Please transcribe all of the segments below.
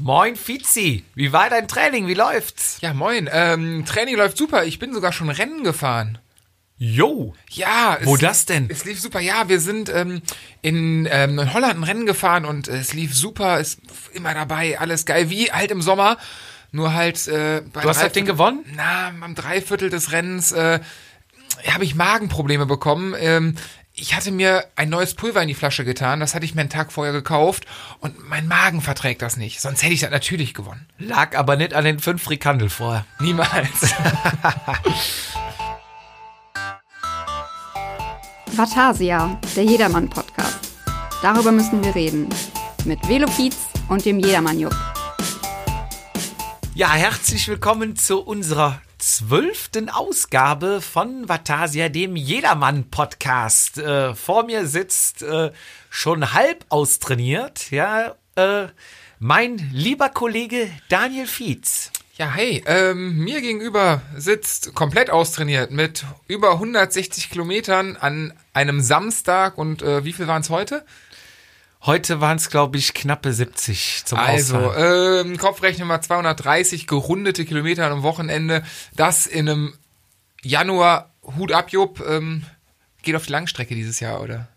Moin Fizi, wie war dein Training? Wie läuft's? Ja, moin. Ähm, Training läuft super. Ich bin sogar schon Rennen gefahren. Jo. Ja. Wo das denn? Es lief super. Ja, wir sind ähm, in, ähm, in Holland ein Rennen gefahren und äh, es lief super. Ist immer dabei, alles geil. Wie halt im Sommer. Nur halt äh, bei Du hast das Ding gewonnen? Na, am Dreiviertel des Rennens äh, habe ich Magenprobleme bekommen. Ähm, ich hatte mir ein neues Pulver in die Flasche getan. Das hatte ich mir einen Tag vorher gekauft. Und mein Magen verträgt das nicht. Sonst hätte ich das natürlich gewonnen. Lag aber nicht an den fünf Frikandel vorher. Niemals. Vatasia, der Jedermann-Podcast. Darüber müssen wir reden. Mit Velopiz und dem Jedermann-Jupp. Ja, herzlich willkommen zu unserer zwölften Ausgabe von Vatasia, dem Jedermann-Podcast. Äh, vor mir sitzt äh, schon halb austrainiert, ja, äh, mein lieber Kollege Daniel Fietz. Ja, hey, ähm, mir gegenüber sitzt komplett austrainiert mit über 160 Kilometern an einem Samstag und äh, wie viel waren es heute? Heute waren es, glaube ich, knappe 70 zum Also, ähm, Kopfrechnen mal 230 gerundete Kilometer am Wochenende. Das in einem Januar, Hut ab, Jupp, ähm, geht auf die Langstrecke dieses Jahr, oder?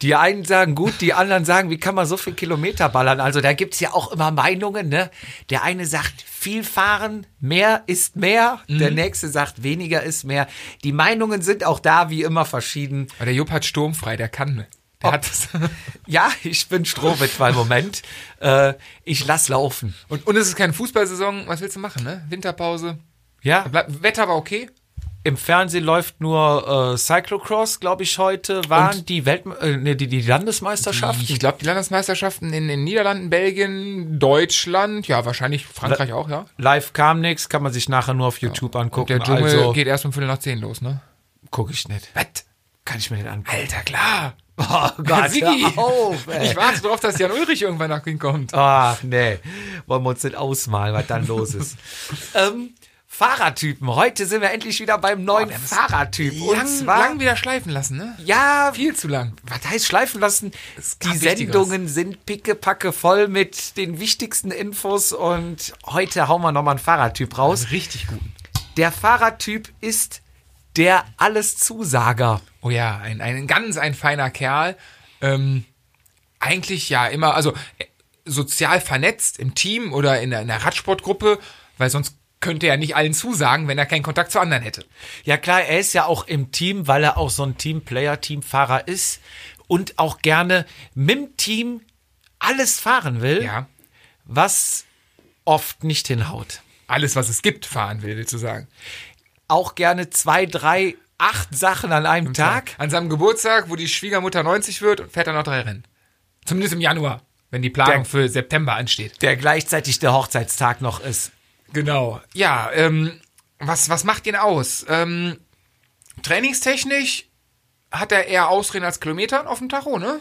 Die einen sagen gut, die anderen sagen, wie kann man so viel Kilometer ballern? Also da gibt's ja auch immer Meinungen, ne? Der eine sagt, viel fahren, mehr ist mehr. Der nächste sagt, weniger ist mehr. Die Meinungen sind auch da wie immer verschieden. Aber der Jupp hat sturmfrei, der kann. Ja, ich bin Strohwitwer im Moment. Äh, ich lass laufen. Und, und es ist keine Fußballsaison. Was willst du machen, ne? Winterpause. Ja, Bleib, Wetter war okay. im Fernsehen läuft nur äh, Cyclocross, glaube ich, heute. Waren Und- die Welt äh, nee, die, die Landesmeisterschaften? Ich glaube, die Landesmeisterschaften in den Niederlanden, Belgien, Deutschland, ja, wahrscheinlich Frankreich auch, ja. Live kam nix, kann man sich nachher nur auf YouTube angucken. Der Dschungel also geht erst um Viertel nach zehn los, ne? gucke ich nicht. Was? Kann ich mir nicht angucken. Alter, klar. Oh Gott, Sigi. auf, ey. Ich warte darauf, dass Jan Ulrich irgendwann nach ihm kommt. Ach, nee. Wollen wir uns nicht ausmalen, was dann los ist. ähm, Fahrertypen. Heute sind wir endlich wieder beim neuen Fahrertyp. Lang, Und zwar, lang wieder schleifen lassen, ne? ja, Viel zu lang. was heißt schleifen lassen? Die gab Wichtigeres. Sendungen sind pickepacke voll mit den wichtigsten Infos und heute hauen wir nochmal einen Fahrertyp raus. Richtig gut. Der Fahrertyp ist der Alleszusager. Oh ja, ein, ein ganz ein feiner Kerl. Ähm, eigentlich ja immer, also äh, sozial vernetzt im Team oder in der, in der Radsportgruppe, weil sonst könnte er nicht allen zusagen, wenn er keinen Kontakt zu anderen hätte. Ja klar, er ist ja auch im Team, weil er auch so ein Teamplayer, Teamfahrer ist und auch gerne mit dem Team alles fahren will, Ja. was oft nicht hinhaut. Alles, was es gibt, fahren will, willst du sagen. Auch gerne zwei, drei, acht Sachen an einem Tag. An seinem Geburtstag, wo die Schwiegermutter 90 wird, fährt er noch drei Rennen. Zumindest im Januar, wenn die Planung Der- für September ansteht. Der gleichzeitig der Hochzeitstag noch ist. Genau. Ja, ähm, was, was macht ihn aus? Ähm, trainingstechnisch hat er eher Ausreden als Kilometern auf dem Tacho, ne?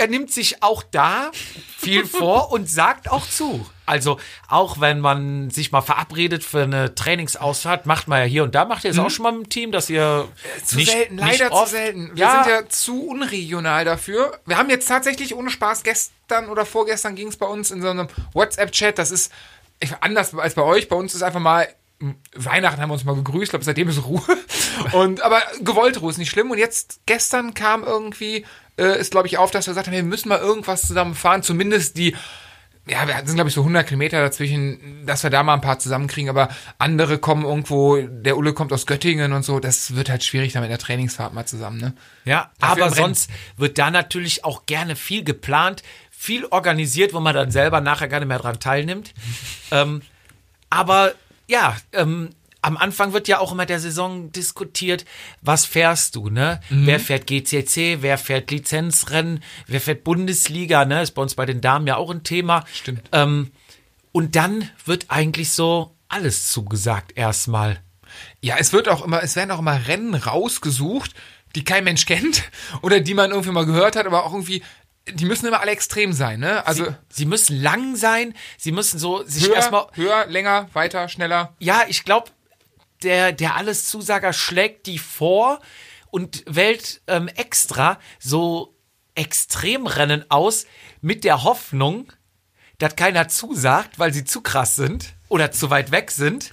Er nimmt sich auch da viel vor und sagt auch zu. Also auch wenn man sich mal verabredet für eine Trainingsausfahrt, macht man ja hier und da, macht ihr es auch schon mal im Team, dass ihr Äh, Zu nicht, selten, nicht leider oft, zu selten. Wir Ja, sind ja zu unregional dafür. Wir haben jetzt tatsächlich ohne Spaß gestern oder vorgestern ging es bei uns in so einem WhatsApp-Chat. Das ist anders als bei euch. Bei uns ist einfach mal Weihnachten haben wir uns mal gegrüßt. Ich glaube, seitdem ist Ruhe. Und aber gewollte Ruhe ist nicht schlimm. Und jetzt gestern kam irgendwie äh, ist glaube ich auf, dass wir gesagt haben, wir müssen mal irgendwas zusammen fahren. Zumindest die ja, wir sind, glaube ich, so 100 Kilometer dazwischen, dass wir da mal ein paar zusammenkriegen, aber andere kommen irgendwo, der Ulle kommt aus Göttingen und so, das wird halt schwierig dann mit der Trainingsfahrt mal zusammen, ne? Ja, Dafür aber sonst wird da natürlich auch gerne viel geplant, viel organisiert, wo man dann selber nachher gar nicht mehr dran teilnimmt. ähm, aber ja, ähm, am Anfang wird ja auch immer der Saison diskutiert, was fährst du, ne? Mhm. Wer fährt GCC, wer fährt Lizenzrennen, wer fährt Bundesliga, ne? Ist bei uns bei den Damen ja auch ein Thema. Stimmt. Ähm, und dann wird eigentlich so alles zugesagt erstmal. Ja, es wird auch immer, es werden auch immer Rennen rausgesucht, die kein Mensch kennt oder die man irgendwie mal gehört hat, aber auch irgendwie, die müssen immer alle extrem sein, ne? Also Sie, sie müssen lang sein, sie müssen so sich höher, erstmal höher, länger, weiter, schneller. ja, ich glaube, der, der Alleszusager schlägt die vor und wählt ähm, extra so Extremrennen aus mit der Hoffnung, dass keiner zusagt, weil sie zu krass sind oder zu weit weg sind.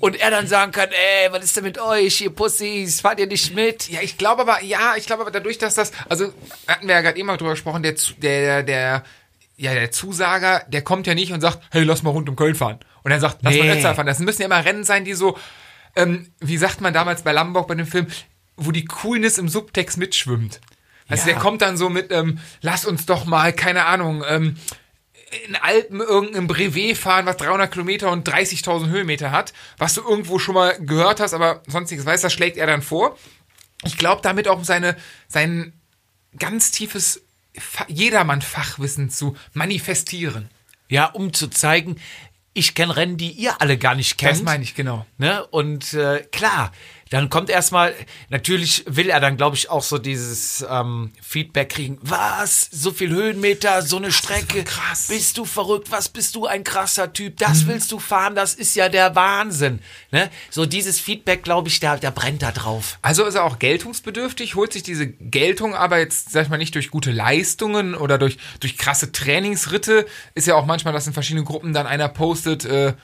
Und er dann sagen kann, ey, was ist denn mit euch, ihr Pussys, fahrt ihr nicht mit? Ja, ich glaube aber, ja, ich glaube aber dadurch, dass das, also hatten wir ja gerade eben mal drüber gesprochen, der, der, der, ja, der Zusager, der kommt ja nicht und sagt, hey, lass mal rund um Köln fahren. Und er sagt, lass mal Nee. Ötztal fahren. Das müssen ja immer Rennen sein, die so, ähm, wie sagt man damals bei Lamborg bei dem Film, wo die Coolness im Subtext mitschwimmt. Also Ja. der kommt dann so mit, ähm, lass uns doch mal, keine Ahnung, ähm, in Alpen irgendein Brevet fahren, was 300 Kilometer und 30.000 Höhenmeter hat, was du irgendwo schon mal gehört hast, aber sonstiges weißt, das schlägt er dann vor. Ich glaube damit auch seine, sein ganz tiefes Fa- Jedermann-Fachwissen zu manifestieren. Ja, um zu zeigen, ich kenne Rennen, die ihr alle gar nicht kennt. Das meine ich, genau. Ne? Und äh, klar, dann kommt erstmal, natürlich will er dann, glaube ich, auch so dieses ähm, Feedback kriegen. Was? So viel Höhenmeter, so eine Strecke. krass. Bist du verrückt? Was bist du ein krasser Typ? Das willst du fahren? Das ist ja der Wahnsinn. Ne? So dieses Feedback, glaube ich, da, da brennt da drauf. Also ist er auch geltungsbedürftig, holt sich diese Geltung aber jetzt, sag ich mal, nicht durch gute Leistungen oder durch, durch krasse Trainingsritte. Ist ja auch manchmal, dass in verschiedenen Gruppen dann einer postet, äh,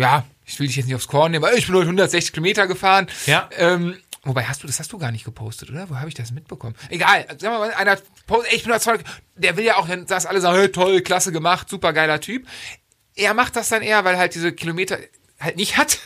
ja, ich will dich jetzt nicht aufs Korn nehmen, aber ich bin heute 160 Kilometer gefahren. Ja. Ähm, wobei, hast du, das hast du gar nicht gepostet, oder? Wo habe ich das mitbekommen? Egal, sag mal, einer postet, ich bin 120, der will ja auch, dass alle sagen, hey, toll, klasse gemacht, super geiler Typ. Er macht das dann eher, weil er halt diese Kilometer halt nicht hat.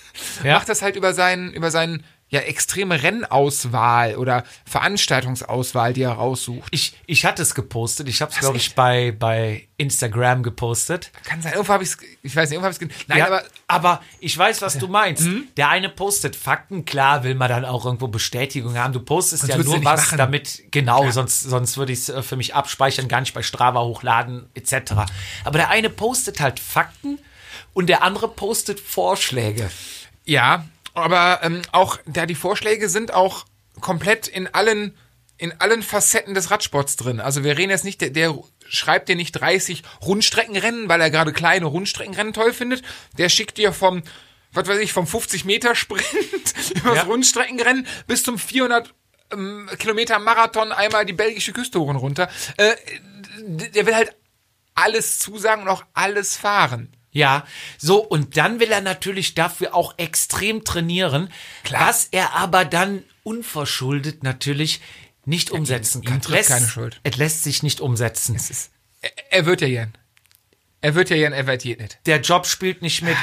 Ja. Macht das halt über seinen, über seinen, ja, extreme Rennauswahl oder Veranstaltungsauswahl, die er raussucht. Ich, ich hatte es gepostet. Ich habe es, glaube ich, bei, bei Instagram gepostet. Kann sein, irgendwo habe ich es, ich weiß nicht, irgendwo habe ich es, nein, ja, aber, aber, ich weiß, was du meinst. Der eine postet Fakten, klar will man dann auch irgendwo Bestätigung haben. Du postest Sonst ja nur was, machen. damit, genau, sonst, sonst würde ich es äh, für mich abspeichern, gar nicht bei Strava hochladen, etc. Aber der eine postet halt Fakten und der andere postet Vorschläge. Ja, aber ähm, auch da die Vorschläge sind auch komplett in allen in allen Facetten des Radsports drin. Also wir reden jetzt nicht, der, der schreibt dir nicht 30 Rundstreckenrennen, weil er gerade kleine Rundstreckenrennen toll findet. Der schickt dir vom, was weiß ich, vom 50 Meter Sprint über Ja. Rundstreckenrennen bis zum 400 ähm, Kilometer Marathon einmal die belgische Küste hoch und runter. Äh, der will halt alles zusagen und auch alles fahren. Ja, so, und dann will er natürlich dafür auch extrem trainieren, was er aber dann unverschuldet natürlich nicht umsetzen kann. trifft keine Schuld. Es lässt sich nicht umsetzen. Er, er wird ja jen. Er wird ja jen, er wird nicht. Der Job spielt nicht mit,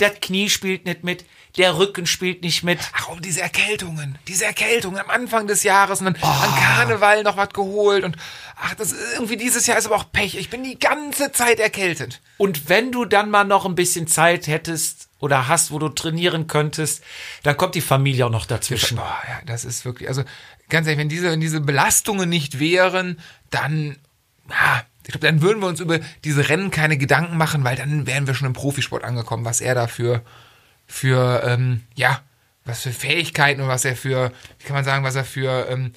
das Knie spielt nicht mit, der Rücken spielt nicht mit. Ach, und diese Erkältungen, diese Erkältungen am Anfang des Jahres und dann an Karneval noch was geholt und ach, das ist irgendwie dieses Jahr ist aber auch Pech. Ich bin die ganze Zeit erkältet. Und wenn du dann mal noch ein bisschen Zeit hättest oder hast, wo du trainieren könntest, dann kommt die Familie auch noch dazwischen. Boah, ja, das ist wirklich, also ganz ehrlich, wenn diese, wenn diese Belastungen nicht wären, dann, ja, ich glaube, dann würden wir uns über diese Rennen keine Gedanken machen, weil dann wären wir schon im Profisport angekommen, was er dafür für, ähm, ja, was für Fähigkeiten und was er für, wie kann man sagen, was er für, ähm,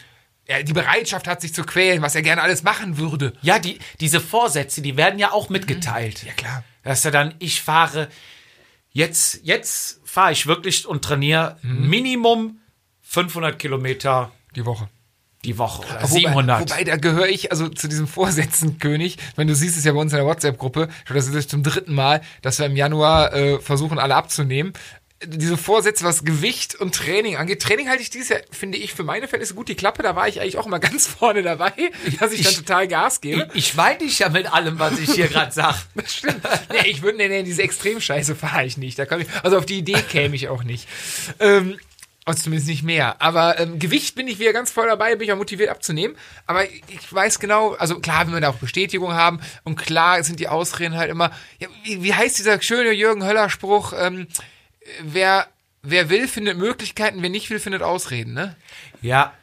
ja, die Bereitschaft hat, sich zu quälen, was er gerne alles machen würde. Ja, die, diese Vorsätze, die werden ja auch mitgeteilt. Ja, klar. Dass er dann, ich fahre, jetzt, jetzt fahre ich wirklich und trainiere Mhm. Minimum 500 Kilometer Die Woche. Die Woche oder Wobei- 700. Wobei, da gehöre ich also zu diesem Vorsätzenkönig. Wenn du siehst es ja bei uns in der WhatsApp-Gruppe, glaube, das ist jetzt zum dritten Mal, dass wir im Januar äh, versuchen, alle abzunehmen. Diese Vorsätze, was Gewicht und Training angeht. Training halte ich dieses Jahr, finde ich, für meine Verhältnisse gut die Klappe. Da war ich eigentlich auch immer ganz vorne dabei, dass ich, dann Ich- total Gas gebe. ich, ich meine dich ja mit allem, was ich hier gerade sage. Das stimmt. Nee, ich würde, nee, nee, diese Extremscheiße fahre ich nicht. Da kann ich, also auf die Idee käme ich auch nicht. Ähm, also zumindest nicht mehr. Aber ähm, Gewicht bin ich wieder ganz voll dabei, bin ich auch motiviert abzunehmen. Aber ich weiß genau, also klar, wenn wir da auch Bestätigung haben und klar sind die Ausreden halt immer, ja, wie, wie heißt dieser schöne Jürgen Höller-Spruch, ähm, wer, wer will, findet Möglichkeiten, wer nicht will, findet Ausreden, ne? Ja,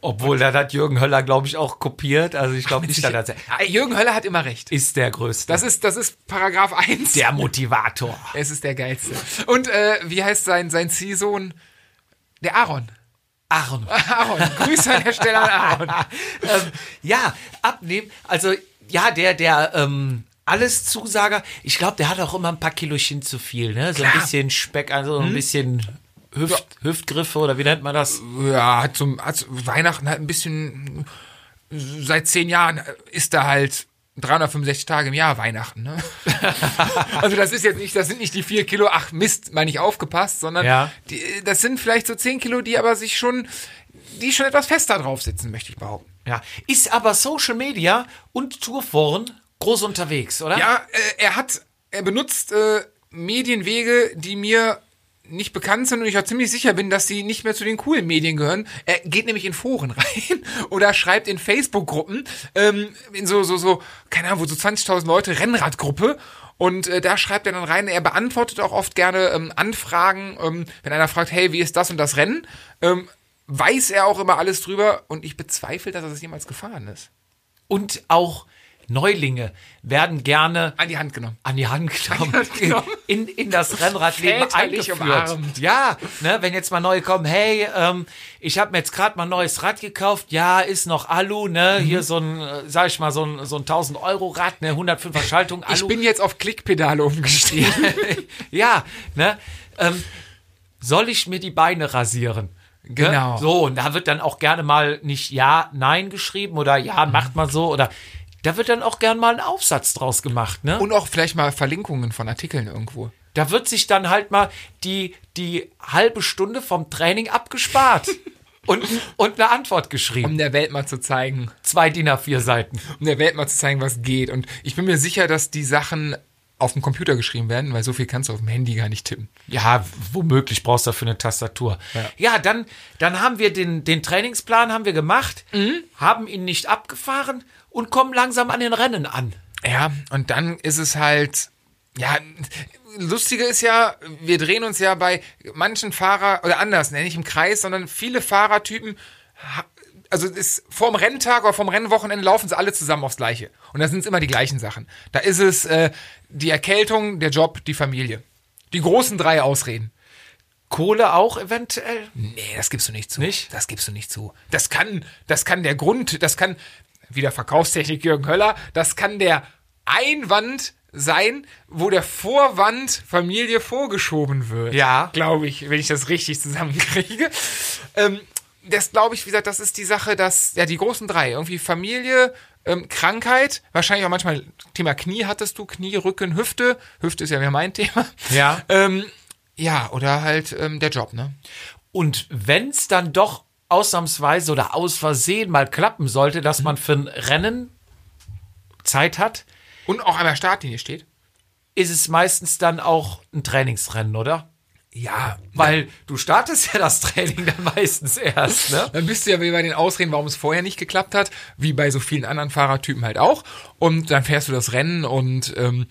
obwohl da hat Jürgen Höller, glaube ich, auch kopiert. Also ich glaube nicht, dass er Ah, Jürgen Höller hat immer recht. ist der Größte. Das ist, das ist Paragraph 1. der Motivator. Es ist der geilste. Und äh, wie heißt sein, sein Ziehsohn? Der Aaron. Aaron. Aaron. Grüße an der Stelle an Aaron. ähm, ja, abnehmen. Also, ja, der, der, ähm, alles Zusager. Ich glaube, der hat auch immer ein paar Kilochen zu viel, ne? So ein Klar. bisschen Speck, also ein bisschen Hüft, Hüftgriffe oder wie nennt man das? Ja, hat zum, hat Weihnachten halt ein bisschen, seit zehn Jahren ist er halt 365 Tage im Jahr Weihnachten. Ne? also das ist jetzt nicht, das sind nicht die vier Kilo, ach Mist, mal nicht aufgepasst, sondern Ja. die, das sind vielleicht so 10 Kilo, die aber sich schon, die schon etwas fester drauf sitzen, möchte ich behaupten. Ja. Ist aber Social Media und Tourforen groß unterwegs, oder? Ja, äh, er hat, er benutzt äh, Medienwege, die mir nicht bekannt sind und ich auch ziemlich sicher bin, dass sie nicht mehr zu den coolen Medien gehören. Er geht nämlich in Foren rein oder schreibt in Facebook-Gruppen, ähm, in so, so, so, keine Ahnung, wo so 20.000 Leute, Rennradgruppe. Und äh, da schreibt er dann rein, er beantwortet auch oft gerne ähm, Anfragen, ähm, wenn einer fragt, hey, wie ist das und das Rennen? Ähm, weiß er auch immer alles drüber und ich bezweifle, dass er das jemals gefahren ist. Und auch Neulinge werden gerne An die Hand genommen. an die Hand genommen, die Hand genommen. in, in das Rennradleben eingeführt. umarmt. Ja, ne, wenn jetzt mal neue kommen, hey, ähm, ich habe mir jetzt gerade mal ein neues Rad gekauft, ja, ist noch Alu, ne, Mhm. hier so ein, äh, sag ich mal, so ein, so ein 1000 Euro Rad, ne, 105er Schaltung, Alu. Ich bin jetzt auf Klickpedale umgestiegen. ja, ne, ähm, soll ich mir die Beine rasieren? Ne? Genau. So, und da wird dann auch gerne mal nicht Ja, Nein geschrieben oder Ja, macht mal so oder da wird dann auch gern mal ein Aufsatz draus gemacht, ne? Und auch vielleicht mal Verlinkungen von Artikeln irgendwo. Da wird sich dann halt mal die, die halbe Stunde vom Training abgespart. und, und eine Antwort geschrieben. Um der Welt mal zu zeigen, Zwei DIN A4 Seiten. um der Welt mal zu zeigen, was geht. Und ich bin mir sicher, dass die Sachen auf dem Computer geschrieben werden, weil so viel kannst du auf dem Handy gar nicht tippen. Ja, womöglich brauchst du dafür eine Tastatur. Ja, dann, dann haben wir den, den Trainingsplan haben wir gemacht, haben ihn nicht abgefahren und kommen langsam an den Rennen an. Ja, und dann ist es halt, ja, lustige ist ja, wir drehen uns ja bei manchen Fahrer, oder anders, nicht im Kreis, sondern viele Fahrertypen, also ist vorm Renntag oder vorm Rennwochenende laufen sie alle zusammen aufs Gleiche. Und da sind es immer die gleichen Sachen. Da ist es äh, die Erkältung, der Job, die Familie. Die großen drei Ausreden. Kohle auch eventuell? Nee, das gibst du nicht zu. Nicht? Das gibst du nicht zu. Das kann, das kann der Grund, das kann, wieder Verkaufstechnik Jürgen Höller, das kann der Einwand sein, wo der Vorwand Familie vorgeschoben wird. Ja. Glaube ich, wenn ich das richtig zusammenkriege. Ähm, das glaube ich, wie gesagt, das ist die Sache, dass, ja, die großen drei, irgendwie Familie, ähm, Krankheit, wahrscheinlich auch manchmal Thema Knie hattest du, Knie, Rücken, Hüfte. Hüfte ist ja wieder mein Thema. Ja. Ähm, ja, oder halt ähm, der Job, ne? Und wenn es dann doch ausnahmsweise oder aus Versehen mal klappen sollte, dass man für ein Rennen Zeit hat, Und auch an der Startlinie steht. ist es meistens dann auch ein Trainingsrennen, oder? Ja, Weil du startest ja das Training dann meistens erst, ne? dann bist du ja wie bei den Ausreden, warum es vorher nicht geklappt hat, wie bei so vielen anderen Fahrertypen halt auch. Und dann fährst du das Rennen und ähm,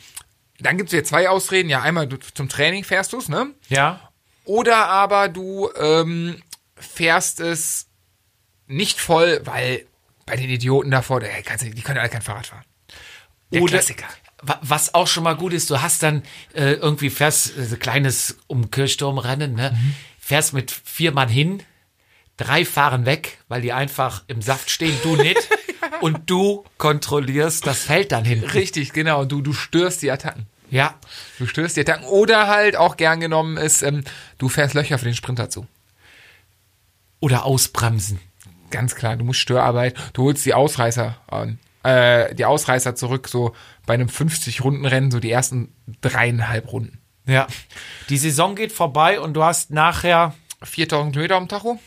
dann gibt es ja zwei Ausreden. Ja, einmal du, zum Training fährst du es, ne? Ja. Oder aber du ähm, fährst es nicht voll, weil bei den Idioten davor, der kannst die können alle kein Fahrrad fahren. Der Oder- Klassiker. Wa- Was auch schon mal gut ist, du hast dann äh, irgendwie fährst äh, kleines um Kirchturmrennen, ne? Fährst mit vier Mann hin, drei fahren weg, weil die einfach im Saft stehen, du nicht. und du kontrollierst das Feld dann hinten. Richtig, genau. Du, du störst die Attacken. Ja. Du störst die Attacken. Oder halt auch gern genommen ist, ähm, du fährst Löcher für den Sprinter zu. Oder ausbremsen. Ganz klar, du musst Störarbeit, du holst die Ausreißer an. Äh, die Ausreißer zurück, so bei einem 50-Runden-Rennen, so die ersten dreieinhalb Runden. Ja. Die Saison geht vorbei und du hast nachher 4000 Kilometer am Tacho.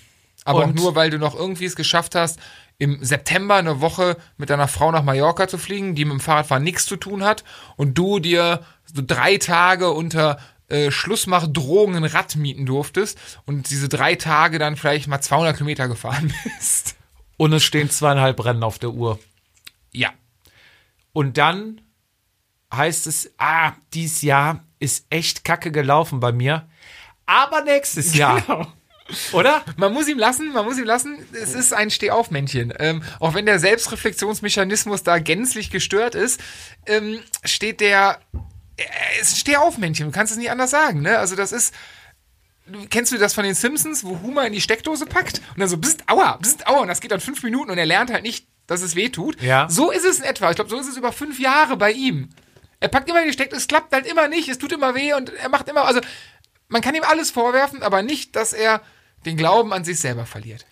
Aber auch nur, weil du noch irgendwie es geschafft hast, im September eine Woche mit deiner Frau nach Mallorca zu fliegen, die mit dem Fahrradfahren nichts zu tun hat und du dir so drei Tage unter äh, Schlussmachdrohungen ein Rad mieten durftest und diese drei Tage dann vielleicht mal 200 Kilometer gefahren bist. und es stehen zweieinhalb Rennen auf der Uhr. Ja, Und dann heißt es, ah, dieses Jahr ist echt kacke gelaufen bei mir. Aber nächstes Jahr. Genau. Oder? Man muss ihm lassen, man muss ihm lassen, es ist ein Stehaufmännchen. Ähm, auch wenn der Selbstreflexionsmechanismus da gänzlich gestört ist, ähm, steht der, er ist ein Stehaufmännchen, du kannst es nicht anders sagen, ne? Also das ist, kennst du das von den Simpsons, wo Homer in die Steckdose packt und dann so, bist aua, bist aua, und das geht dann fünf Minuten und er lernt halt nicht, dass es weh tut. Ja. So ist es in etwa. Ich glaube, so ist es über fünf Jahre bei ihm. Er packt immer in die Steckdose, es klappt halt immer nicht, es tut immer weh und er macht immer, also man kann ihm alles vorwerfen, aber nicht, dass er den Glauben an sich selber verliert.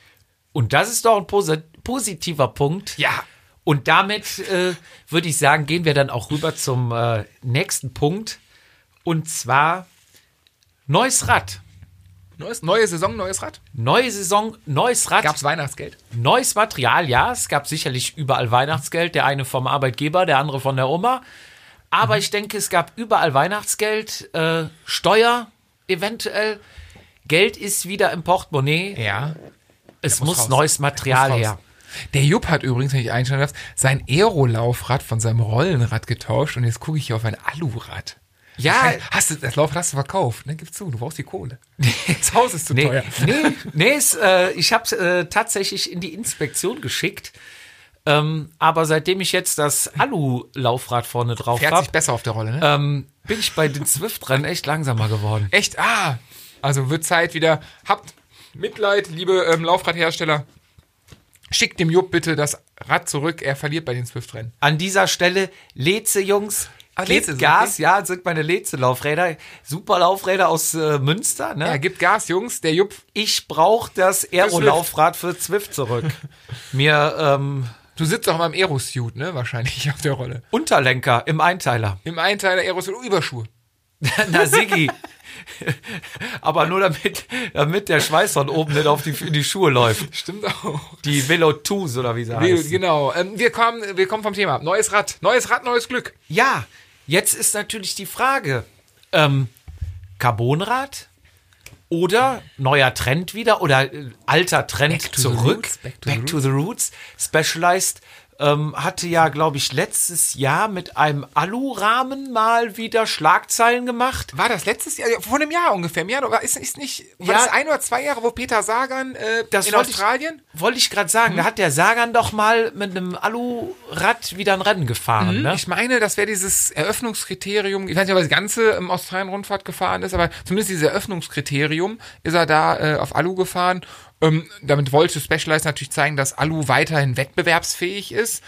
Und das ist doch ein posi positiver Punkt. Ja. Und damit äh, würde ich sagen, gehen wir dann auch rüber zum äh, nächsten Punkt. Und zwar neues Rad. Neues, neue Saison, neues Rad. Neue Saison, neues Rad. Gab's Weihnachtsgeld? Neues Material, ja. Es gab sicherlich überall Weihnachtsgeld. Der eine vom Arbeitgeber, der andere von der Oma. Aber ich denke, es gab überall Weihnachtsgeld, äh, Steuer eventuell. Geld ist wieder im Portemonnaie. Ja. Es muss muss, neues Material Muss her. Der Jupp hat übrigens, wenn ich einstellen darf, sein Aero-Laufrad von seinem Rollenrad getauscht und jetzt gucke ich hier auf ein Alurad. Ja, Hast du, das Laufrad hast du verkauft, ne? Gib zu, du brauchst die Kohle. Das Haus ist zu nee, teuer. nee, nee es, äh, ich habe es äh, tatsächlich in die Inspektion geschickt. Ähm, aber seitdem ich jetzt das Alu-Laufrad vorne drauf Fährt habe, sich besser auf der Rolle, ne? ähm, bin ich bei den Zwift-Rennen echt langsamer geworden. Echt? Ah, also wird Zeit wieder. Habt Mitleid, liebe ähm, Laufradhersteller. Schickt dem Jupp bitte das Rad zurück. Er verliert bei den Swift-Rennen. An dieser Stelle, Leze, Jungs, Leze sind Gas, okay. ja, sind meine Leze-Laufräder. Super Laufräder aus äh, Münster, ne? Er gibt Gas, Jungs. Der Jupp, ich brauche das Aero-Laufrad für Zwift zurück. Mir ähm, du sitzt auch mal im Aerosuit, ne? Wahrscheinlich auf der Rolle. Unterlenker im Einteiler. Im Einteiler Aerosuit, Überschuhe. Na, Siggi. Aber nur damit, damit der Schweiß von oben nicht auf die, in die Schuhe läuft. Stimmt auch. Die Velotus oder wie sie heißt. genau. Ähm, wir, kommen, wir kommen vom Thema ab. Neues Rad. Neues Rad, neues Glück. Ja, jetzt ist natürlich die Frage, ähm, Carbonrad oder neuer Trend wieder oder äh, alter Trend Back to zurück. roots, back to the to the roots. Specialized ähm, hatte ja, glaube ich, letztes Jahr mit einem Alurahmen mal wieder Schlagzeilen gemacht. War das letztes Jahr? Ja, Vor einem Jahr ungefähr. Im Jahr, oder ist, ist nicht, war Ja. das ein oder zwei Jahre, wo Peter Sagan äh, Das in wollte ich- Australien? Wollte ich gerade sagen, da hat der Sagan doch mal mit einem Alurad wieder ein Rennen gefahren, ne? Ich meine, das wäre dieses Eröffnungskriterium. Ich weiß nicht, ob er das ganze im Australien-Rundfahrt gefahren ist, aber zumindest dieses Eröffnungskriterium ist er da äh, auf Alu gefahren. Ähm, damit wollte Specialized natürlich zeigen, dass Alu weiterhin wettbewerbsfähig ist.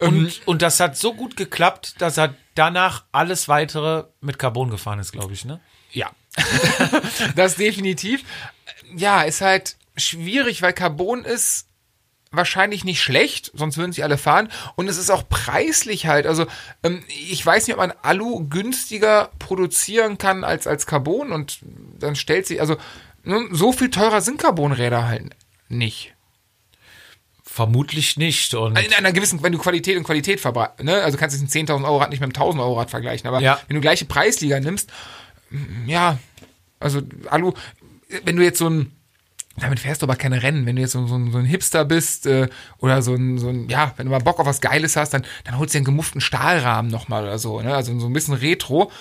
Und, und das hat so gut geklappt, dass er danach alles weitere mit Carbon gefahren ist, glaube ich, ne? Ja. das definitiv. Ja, ist halt schwierig, weil Carbon ist wahrscheinlich nicht schlecht, sonst würden sie alle fahren. Und es ist auch preislich halt. Also ähm, ich weiß nicht, ob man Alu günstiger produzieren kann als, als Carbon. Und dann stellt sich, also so viel teurer sind Carbonräder halt nicht. Vermutlich nicht. Und In einer gewissen, wenn du Qualität und Qualität verbreitest, ne? also kannst du ein 10.000 Euro Rad nicht mit einem 1.000 Euro Rad vergleichen, aber Ja. wenn du gleiche Preisliga nimmst, mm, ja, also Alu, wenn du jetzt so ein, damit fährst du aber keine Rennen, wenn du jetzt so, so, ein- so ein Hipster bist äh, oder so ein, so ein, ja, wenn du mal Bock auf was Geiles hast, dann, dann holst du dir einen gemufften Stahlrahmen nochmal oder so, ne? also so ein bisschen Retro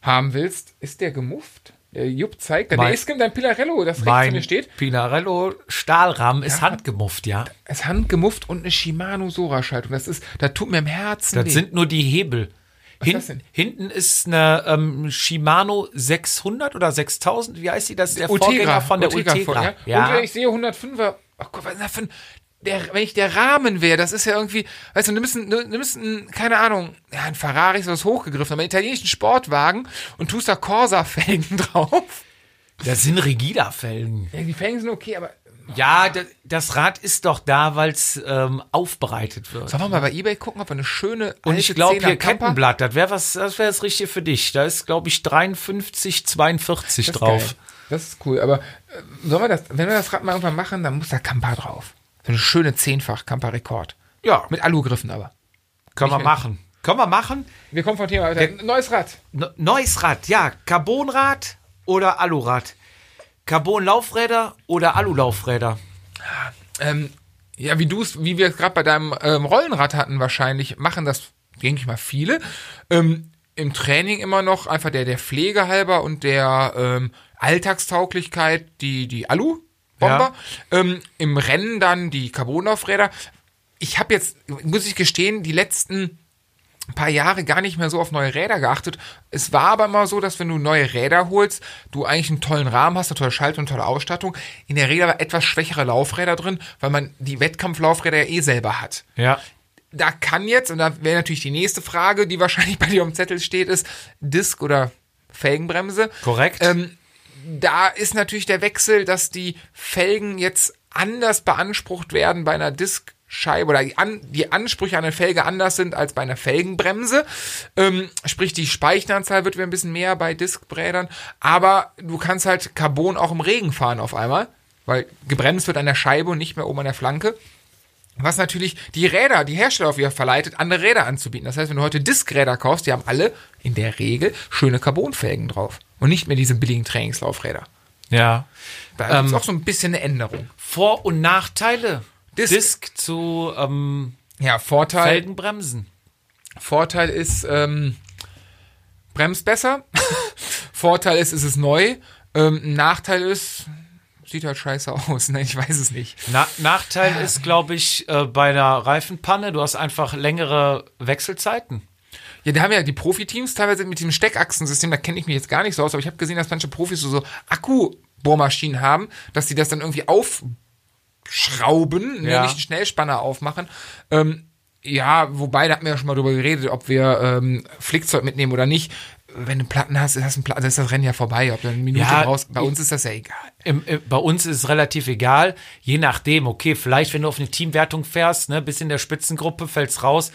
haben willst. Ist der gemufft? Der Jupp zeigt, der ist dein Pillarello, das rechts mein steht. Pinarello Stahlrahmen ist handgemufft, ja. ist handgemufft und eine Shimano Sora-Schaltung. Das ist, da tut mir im Herzen Das weh. sind nur die Hebel. ist Hin, das denn? Hinten ist eine ähm, Shimano 600 oder 6000, wie heißt die? Das ist der Ultegra, Vorgänger von der Ultegra, Ultegra. ja. Und wenn ich sehe 105er, oh Gott, was ist das für ein, der, wenn ich der Rahmen wäre, das ist ja irgendwie, weißt du, du nimmst, einen- du nimmst einen, keine Ahnung, ja, ein Ferrari ist was hochgegriffen, aber einen italienischen Sportwagen und tust da Corsa-Felgen drauf. Das sind Rigida-Felgen. Ja, die Felgen sind okay, aber Ja, das, Rad ist doch da, weil es ähm, aufbereitet wird. sollen wir mal bei Ebay gucken, ob wir eine schöne Und ich glaube, hier Kettenblatt, das wäre was, das wäre das Richtige für dich. Da ist, glaube ich, 53, 42 Das drauf. geil. Das ist cool, aber äh, sollen wir das, wenn wir das Rad mal irgendwann machen, dann muss da Camper drauf. So eine schöne zehnfach Camper-Rekord. Ja, Mit Alugriffen aber. können wir machen. Können wir machen. Wir kommen vom Thema weiter. Neues Rad. Ne- Neues Rad, ja. Carbonrad oder Alurad? Carbon-Laufräder oder Alu-Laufräder? Ähm, ja, wie du es, wie wir es gerade bei deinem ähm, Rollenrad hatten, wahrscheinlich, machen das, denke ich mal, viele. Ähm, Im Training immer noch einfach der, der Pflege halber und der ähm, Alltagstauglichkeit die, die Alu-Bomber. Ähm, Im Rennen dann die Carbonlaufräder. Ich habe jetzt, muss ich gestehen, die letzten paar Jahre gar nicht mehr so auf neue Räder geachtet. Es war aber immer so, dass wenn du neue Räder holst, du eigentlich einen tollen Rahmen hast, eine tolle Schaltung, eine tolle Ausstattung. In der Regel aber etwas schwächere Laufräder drin, weil man die Wettkampflaufräder ja eh selber hat. Ja. Da kann jetzt, und da wäre natürlich die nächste Frage, die wahrscheinlich bei dir am Zettel steht, ist Disk oder Felgenbremse. Korrekt. Ähm, da ist natürlich der Wechsel, dass die Felgen jetzt anders beansprucht werden bei einer Disk Scheibe oder die, An die Ansprüche an eine Felge anders sind als bei einer Felgenbremse. Ähm, sprich, die Speichenanzahl wird wieder ein bisschen mehr bei Diskbrädern, aber du kannst halt Carbon auch im Regen fahren auf einmal, weil gebremst wird an der Scheibe und nicht mehr oben an der Flanke. Was natürlich die Räder, die Hersteller auf wieder verleitet, andere Räder anzubieten. Das heißt, wenn du heute Diskräder kaufst, die haben alle in der Regel schöne Carbonfelgen drauf. Und nicht mehr diese billigen Trainingslaufräder. Ja. Da Ähm, ist auch so ein bisschen eine Änderung. Vor- und Nachteile. Disk. Disk, zu ähm, Ja, Vorteil, Felgenbremsen. Vorteil ist, ähm, bremst besser. Vorteil ist, es ist neu. Ähm, Nachteil ist, sieht halt scheiße aus. Ne? Ich weiß es nicht. Na, Nachteil ist, glaube ich, äh, bei einer Reifenpanne, du hast einfach längere Wechselzeiten. Ja, da haben ja die Profiteams teilweise mit diesem Steckachsensystem, da kenne ich mich jetzt gar nicht so aus, aber ich habe gesehen, dass manche Profis so, so Akkubohrmaschinen haben, dass die das dann irgendwie aufschrauben, ne, Ja. nicht einen Schnellspanner aufmachen. Ähm, ja, wobei, da hatten wir ja schon mal drüber geredet, ob wir ähm, Flickzeug mitnehmen oder nicht. Wenn du Platten hast, hast Platten, dann ist das Rennen ja vorbei. Ob du eine Minute Ja, brauchst, bei uns ist das ja egal. Im, im, bei uns ist es relativ egal, je nachdem, okay, vielleicht wenn du auf eine Teamwertung fährst, ne, bis in der Spitzengruppe fällst raus,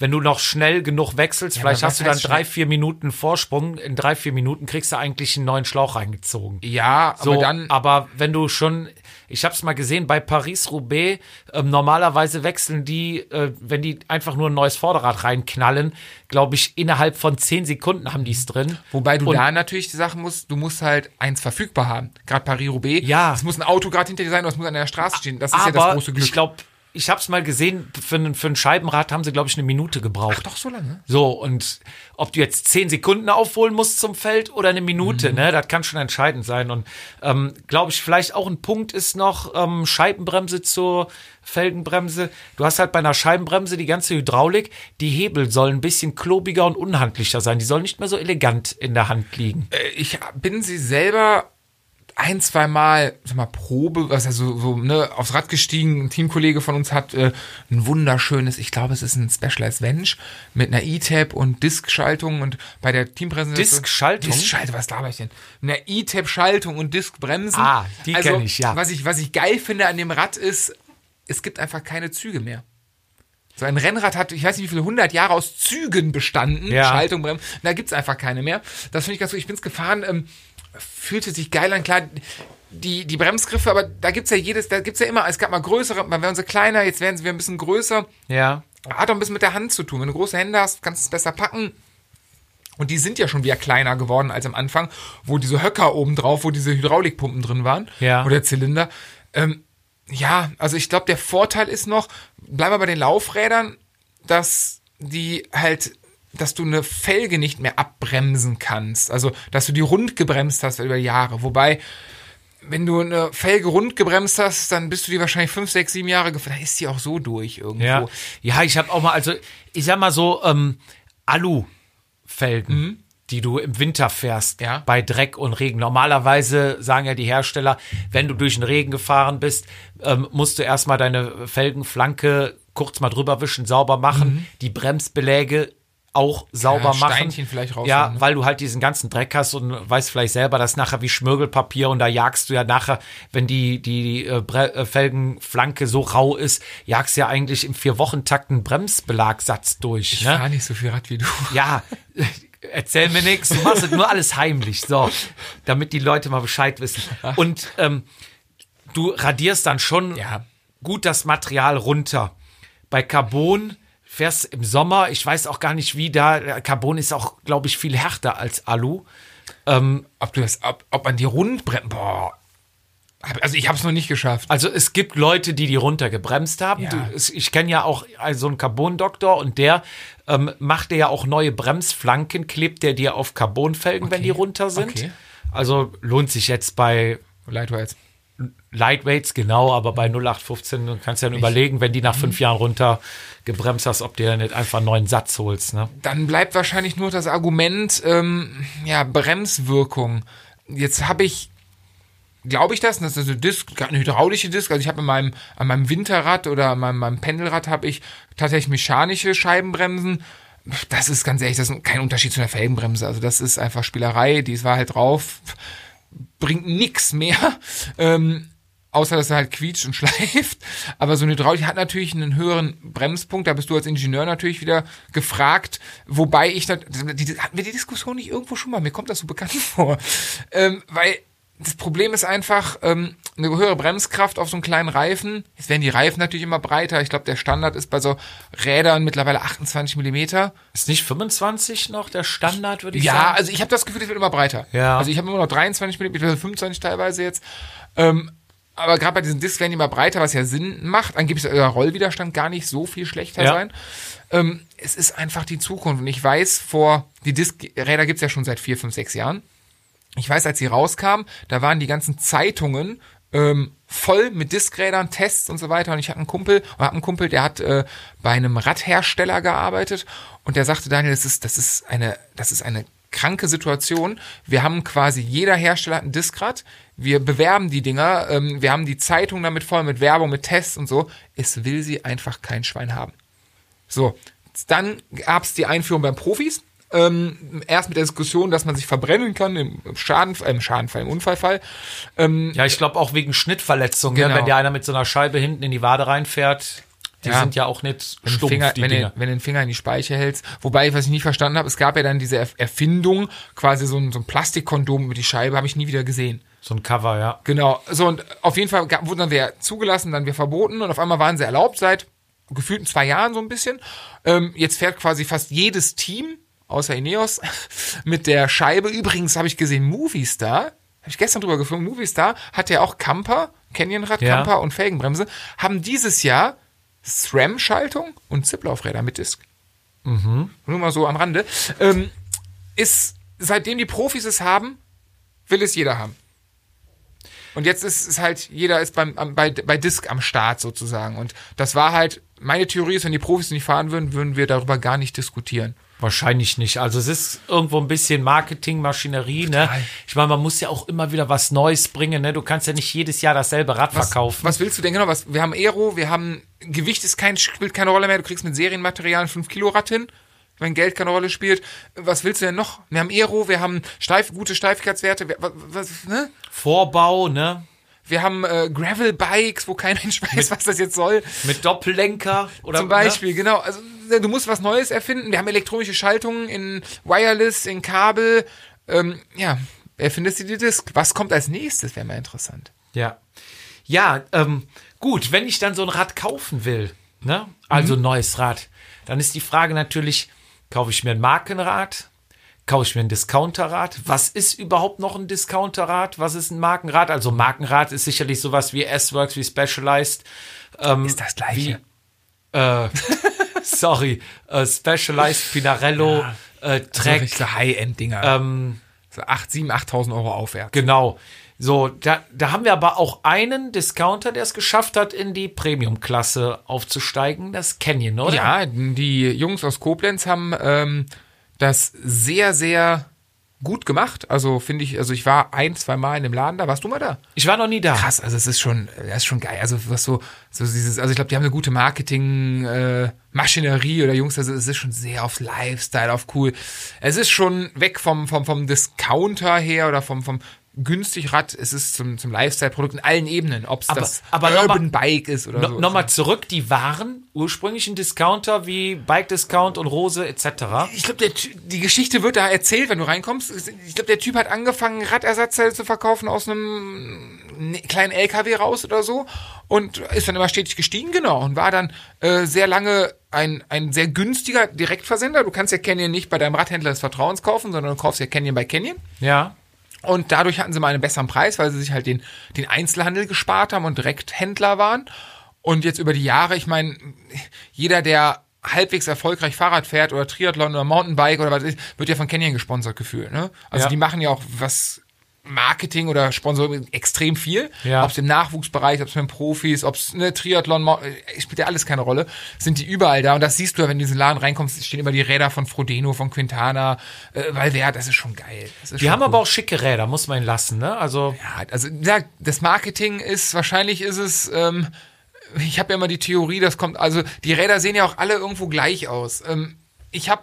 wenn du noch schnell genug wechselst, Ja, vielleicht aber hast du dann drei, vier Minuten Vorsprung, in drei, vier Minuten kriegst du eigentlich einen neuen Schlauch reingezogen. Ja, So, aber dann, aber wenn du schon, ich habe es mal gesehen bei Paris-Roubaix, ähm, normalerweise wechseln die, äh, wenn die einfach nur ein neues Vorderrad reinknallen, glaube ich, innerhalb von zehn Sekunden haben die es drin. Wobei du Und- da natürlich die Sache musst, du musst halt eins verfügbar haben. Gerade Paris-Roubaix. Ja. Es muss ein Auto gerade hinter dir sein, oder es muss an der Straße stehen. Das ist ja das aber große Glück. ich glaube, ich habe es mal gesehen, für, ein- für ein Scheibenrad haben sie, glaube ich, eine Minute gebraucht. Doch so lange? So, und ob du jetzt zehn Sekunden aufholen musst zum Feld oder eine Mhm. Minute, ne, das kann schon entscheidend sein. Und ähm, glaube ich, vielleicht auch ein Punkt ist noch ähm, Scheibenbremse zur Felgenbremse. Du hast halt bei einer Scheibenbremse die ganze Hydraulik, die Hebel sollen ein bisschen klobiger und unhandlicher sein. Die sollen nicht mehr so elegant in der Hand liegen. Äh, Ich bin sie selber ein, zwei Mal, sag mal, Probe, was also so, ne, aufs Rad gestiegen. Ein Teamkollege von uns hat äh, ein wunderschönes, ich glaube, es ist ein Specialized Venge mit einer E-Tab und Disk-Schaltung und bei der Teampräsentation. Disk-Schaltung? Disk-Schaltung, was laber ich denn? Mit einer E-Tab-Schaltung und Disk-Bremsen. Ah, die also, kenn ich, ja. Was ich, was ich geil finde an dem Rad ist, es gibt einfach keine Züge mehr. So ein Rennrad hat, ich weiß nicht wie viele hundert Jahre aus Zügen bestanden. Ja. Schaltung, Bremse. Da gibt's einfach keine mehr. Das finde ich ganz gut. Ich bin's gefahren, ähm, fühlte sich geil an. Klar, die, die Bremsgriffe, aber da gibt's ja jedes, da gibt's ja immer, es gab mal größere, mal werden sie kleiner, jetzt werden sie wieder ein bisschen größer. Ja. Hat auch ein bisschen mit der Hand zu tun. Wenn du große Hände hast, kannst du es besser packen. Und die sind ja schon wieder kleiner geworden als am Anfang, wo diese Höcker oben drauf, wo diese Hydraulikpumpen drin waren. Ja. Oder Zylinder. Ähm, ja, also ich glaube, der Vorteil ist noch, bleiben wir bei den Laufrädern, dass die halt, dass du eine Felge nicht mehr abbremsen kannst. Also, dass du die rund gebremst hast über Jahre. Wobei, wenn du eine Felge rund gebremst hast, dann bist du die wahrscheinlich fünf, sechs, sieben Jahre gefahren. Da ist die auch so durch irgendwo. Ja, ja ich habe auch mal, also ich sag mal so, ähm, Alufelgen, die du im Winter fährst, Mhm. Ja. bei Dreck und Regen. Normalerweise sagen ja die Hersteller, wenn du durch den Regen gefahren bist, ähm, musst du erstmal deine Felgenflanke kurz mal drüber wischen, sauber machen, die Bremsbeläge auch sauber. Ja, machen. Steinchen vielleicht rausholen, Ja, ne? weil du halt diesen ganzen Dreck hast und weißt vielleicht selber, das ist nachher wie Schmirgelpapier und da jagst du ja nachher, wenn die, die äh, äh, Felgenflanke so rau ist, jagst ja eigentlich im Vier-Wochen-Takt einen Bremsbelagsatz durch. Ich Ne? fahre nicht so viel Rad wie du. Ja, erzähl mir nichts, du machst es nur alles heimlich, so, damit die Leute mal Bescheid wissen. Und ähm, du radierst dann schon Ja. gut das Material runter. Bei Carbon fährst im Sommer, ich weiß auch gar nicht wie da, Carbon ist auch, glaube ich, viel härter als Alu. Ob du das, ob, ob man die Rundbremse, boah. Also ich habe es noch nicht geschafft. Also es gibt Leute, die die runtergebremst haben. Ja. Du, ich kenne ja auch also einen Carbon-Doktor und der ähm, macht dir ja auch neue Bremsflanken, klebt der dir auf Carbonfelgen, wenn die runter sind. Okay. Also lohnt sich jetzt bei Lightweights. Lightweights, genau, aber bei 0815 du kannst ja dann überlegen, wenn die nach Mhm. fünf Jahren runter gebremst hast, ob du dir nicht einfach einen neuen Satz holst. Ne? Dann bleibt wahrscheinlich nur das Argument, ähm, ja, Bremswirkung. Jetzt habe ich, glaube ich das, das ist eine gerade eine hydraulische Disk. Also ich habe in meinem, an meinem Winterrad oder an meinem, meinem Pendelrad habe ich tatsächlich mechanische Scheibenbremsen. Das ist ganz ehrlich, das ist kein Unterschied zu einer Felgenbremse. Also das ist einfach Spielerei, die war halt drauf, bringt nix mehr. Ähm, außer dass er halt quietscht und schleift. Aber so eine Hydraulik hat natürlich einen höheren Bremspunkt. Da bist du als Ingenieur natürlich wieder gefragt. Wobei ich, das, die, hatten wir die Diskussion nicht irgendwo schon mal? Mir kommt das so bekannt vor. Ähm, weil das Problem ist einfach, ähm, eine höhere Bremskraft auf so einen kleinen Reifen. Jetzt werden die Reifen natürlich immer breiter. Ich glaube, der Standard ist bei so Rädern mittlerweile 28 Millimeter. Ist nicht 25 noch der Standard, würde ich Ja, sagen? also ich habe das Gefühl, es wird immer breiter. Ja. Also ich habe immer noch 23 Millimeter, 25 teilweise jetzt. Ähm, aber gerade bei diesen Discs werden die immer breiter, was ja Sinn macht. Angeblich soll der Rollwiderstand gar nicht so viel schlechter Ja. sein. Ähm, es ist einfach die Zukunft. Und ich weiß, vor, die Diskräder gibt's ja schon seit vier, fünf, sechs Jahren. Ich weiß, als sie rauskamen, da waren die ganzen Zeitungen ähm, voll mit Diskrädern, Tests und so weiter. Und ich hatte einen Kumpel, oder hab einen Kumpel, der hat äh, bei einem Radhersteller gearbeitet und der sagte, Daniel, das ist, das ist eine, das ist eine kranke Situation. Wir haben quasi, jeder Hersteller hat ein Diskrad. Wir bewerben die Dinger. Ähm, wir haben die Zeitung damit voll mit Werbung, mit Tests und so. Es will sie einfach kein Schwein haben. So, dann gab's die Einführung beim Profis. Ähm, erst mit der Diskussion, dass man sich verbrennen kann im Schaden, äh, im Schadenfall, im Unfallfall. Ähm, Ja, ich glaube auch wegen Schnittverletzungen, Genau. ja, wenn dir einer mit so einer Scheibe hinten in die Wade reinfährt. Die Ja. sind ja auch nicht wenn, den stumpf, Finger, die wenn, den, Dinger. wenn du den Finger in die Speiche hältst. Wobei, was ich nie verstanden habe, es gab ja dann diese Erf- Erfindung, quasi so ein, so ein Plastikkondom über die Scheibe, habe ich nie wieder gesehen. So ein Cover, ja. Genau. So, und auf jeden Fall wurden dann wir zugelassen, dann wir verboten und auf einmal waren sie erlaubt seit gefühlten zwei Jahren so ein bisschen. Ähm, jetzt fährt quasi fast jedes Team, außer Ineos, mit der Scheibe. Übrigens habe ich gesehen, Movistar, habe ich gestern drüber gefilmt, Movistar hat ja auch Camper, Canyonrad, Ja. Camper und Felgenbremse, haben dieses Jahr SRAM-Schaltung und Zipplaufräder mit Disk. Nur mal so am Rande. Ähm, ist, seitdem die Profis es haben, will es jeder haben. Und jetzt ist es halt, jeder ist beim, bei, bei Disk am Start sozusagen. Und das war halt, meine Theorie ist, wenn die Profis nicht fahren würden, würden wir darüber gar nicht diskutieren. Wahrscheinlich nicht. Also es ist irgendwo ein bisschen Marketingmaschinerie, ne? Ich meine, man muss ja auch immer wieder was Neues bringen, ne? Du kannst ja nicht jedes Jahr dasselbe Rad Was, verkaufen. was willst du denn genau? Was, wir haben Aero, wir haben Gewicht ist kein, spielt keine Rolle mehr. Du kriegst mit Serienmaterial ein 5 Kilo Rad hin, wenn Geld keine Rolle spielt. Was willst du denn noch? Wir haben Aero, wir haben Steif, gute Steifigkeitswerte. Was, was, ne? Vorbau, ne? wir haben äh, Gravel-Bikes, wo kein Mensch weiß, was das jetzt soll. Mit Doppellenker oder Zum Beispiel, genau. Also du musst was Neues erfinden. Wir haben elektronische Schaltungen in Wireless, in Kabel. Ähm, ja, erfindest du die Disk? Was kommt als nächstes? Wäre mal interessant. Ja. Ja, ähm, gut, wenn ich dann so ein Rad kaufen will, ne? Also ein neues Rad, dann ist die Frage natürlich, kaufe ich mir ein Markenrad? Kaufe ich mir ein Discounterrad? Was ist überhaupt noch ein Discounterrad? Was ist ein Markenrad? Also Markenrad ist sicherlich sowas wie S-Works, wie Specialized. Ähm, Ist das gleiche. äh, sorry, äh, Specialized, Pinarello, äh, So Trek, richtig High-End-Dinger. ähm, so 8, 7, 8.000 Euro aufwärts. Genau. So, da, da haben wir aber auch einen Discounter, der es geschafft hat, in die Premium-Klasse aufzusteigen, das Canyon, oder? Ja, die Jungs aus Koblenz haben ähm, das sehr, sehr gut gemacht. Also finde ich, also ich war ein, zwei Mal in dem Laden da. Warst du mal da? Ich war noch nie da. Krass, also es ist schon, das ist schon geil. Also was so, so dieses, also ich glaube, die haben eine gute Marketing äh, Maschinerie oder Jungs, also es ist schon sehr auf Lifestyle, auf cool. Es ist schon weg vom vom vom Discounter her oder vom vom günstig Rad. Es ist zum zum Lifestyle-Produkt in allen Ebenen, ob es Aber- das aber Urban noch Bike ist oder No, so. Nochmal zurück, die waren ursprünglich ein Discounter wie Bike Discount und Rose etc. Ich glaube, die Geschichte wird da erzählt, wenn du reinkommst. Ich glaube, der Typ hat angefangen, Radersatzteile zu verkaufen aus einem ne- kleinen LKW raus oder so und ist dann immer stetig gestiegen, genau, und war dann äh, sehr lange ein, ein sehr günstiger Direktversender. Du kannst ja Canyon nicht bei deinem Radhändler des Vertrauens kaufen, sondern du kaufst ja Canyon bei Canyon. Ja. Und dadurch hatten sie mal einen besseren Preis, weil sie sich halt den, den Einzelhandel gespart haben und Direkthändler waren. Und jetzt über die Jahre, ich meine, jeder, der halbwegs erfolgreich Fahrrad fährt oder Triathlon oder Mountainbike oder was ist, wird ja von Canyon gesponsert gefühlt. Ne? Also Ja. die machen ja auch was Marketing oder Sponsoring extrem viel. Ja. Ob es im Nachwuchsbereich, ob es mit Profis, ob es ne, Triathlon, äh, spielt ja alles keine Rolle. Sind die überall da. Und das siehst du ja, wenn du in diesen Laden reinkommst, stehen immer die Räder von Frodeno, von Quintana, äh, Valverde, das ist schon geil. Ist Die schon haben cool. aber auch schicke Räder, muss man ihnen lassen, ne? Also, Ja, also ja, das Marketing ist, wahrscheinlich ist es, ähm, ich habe ja immer die Theorie, das kommt, also die Räder sehen ja auch alle irgendwo gleich aus. Ähm, ich habe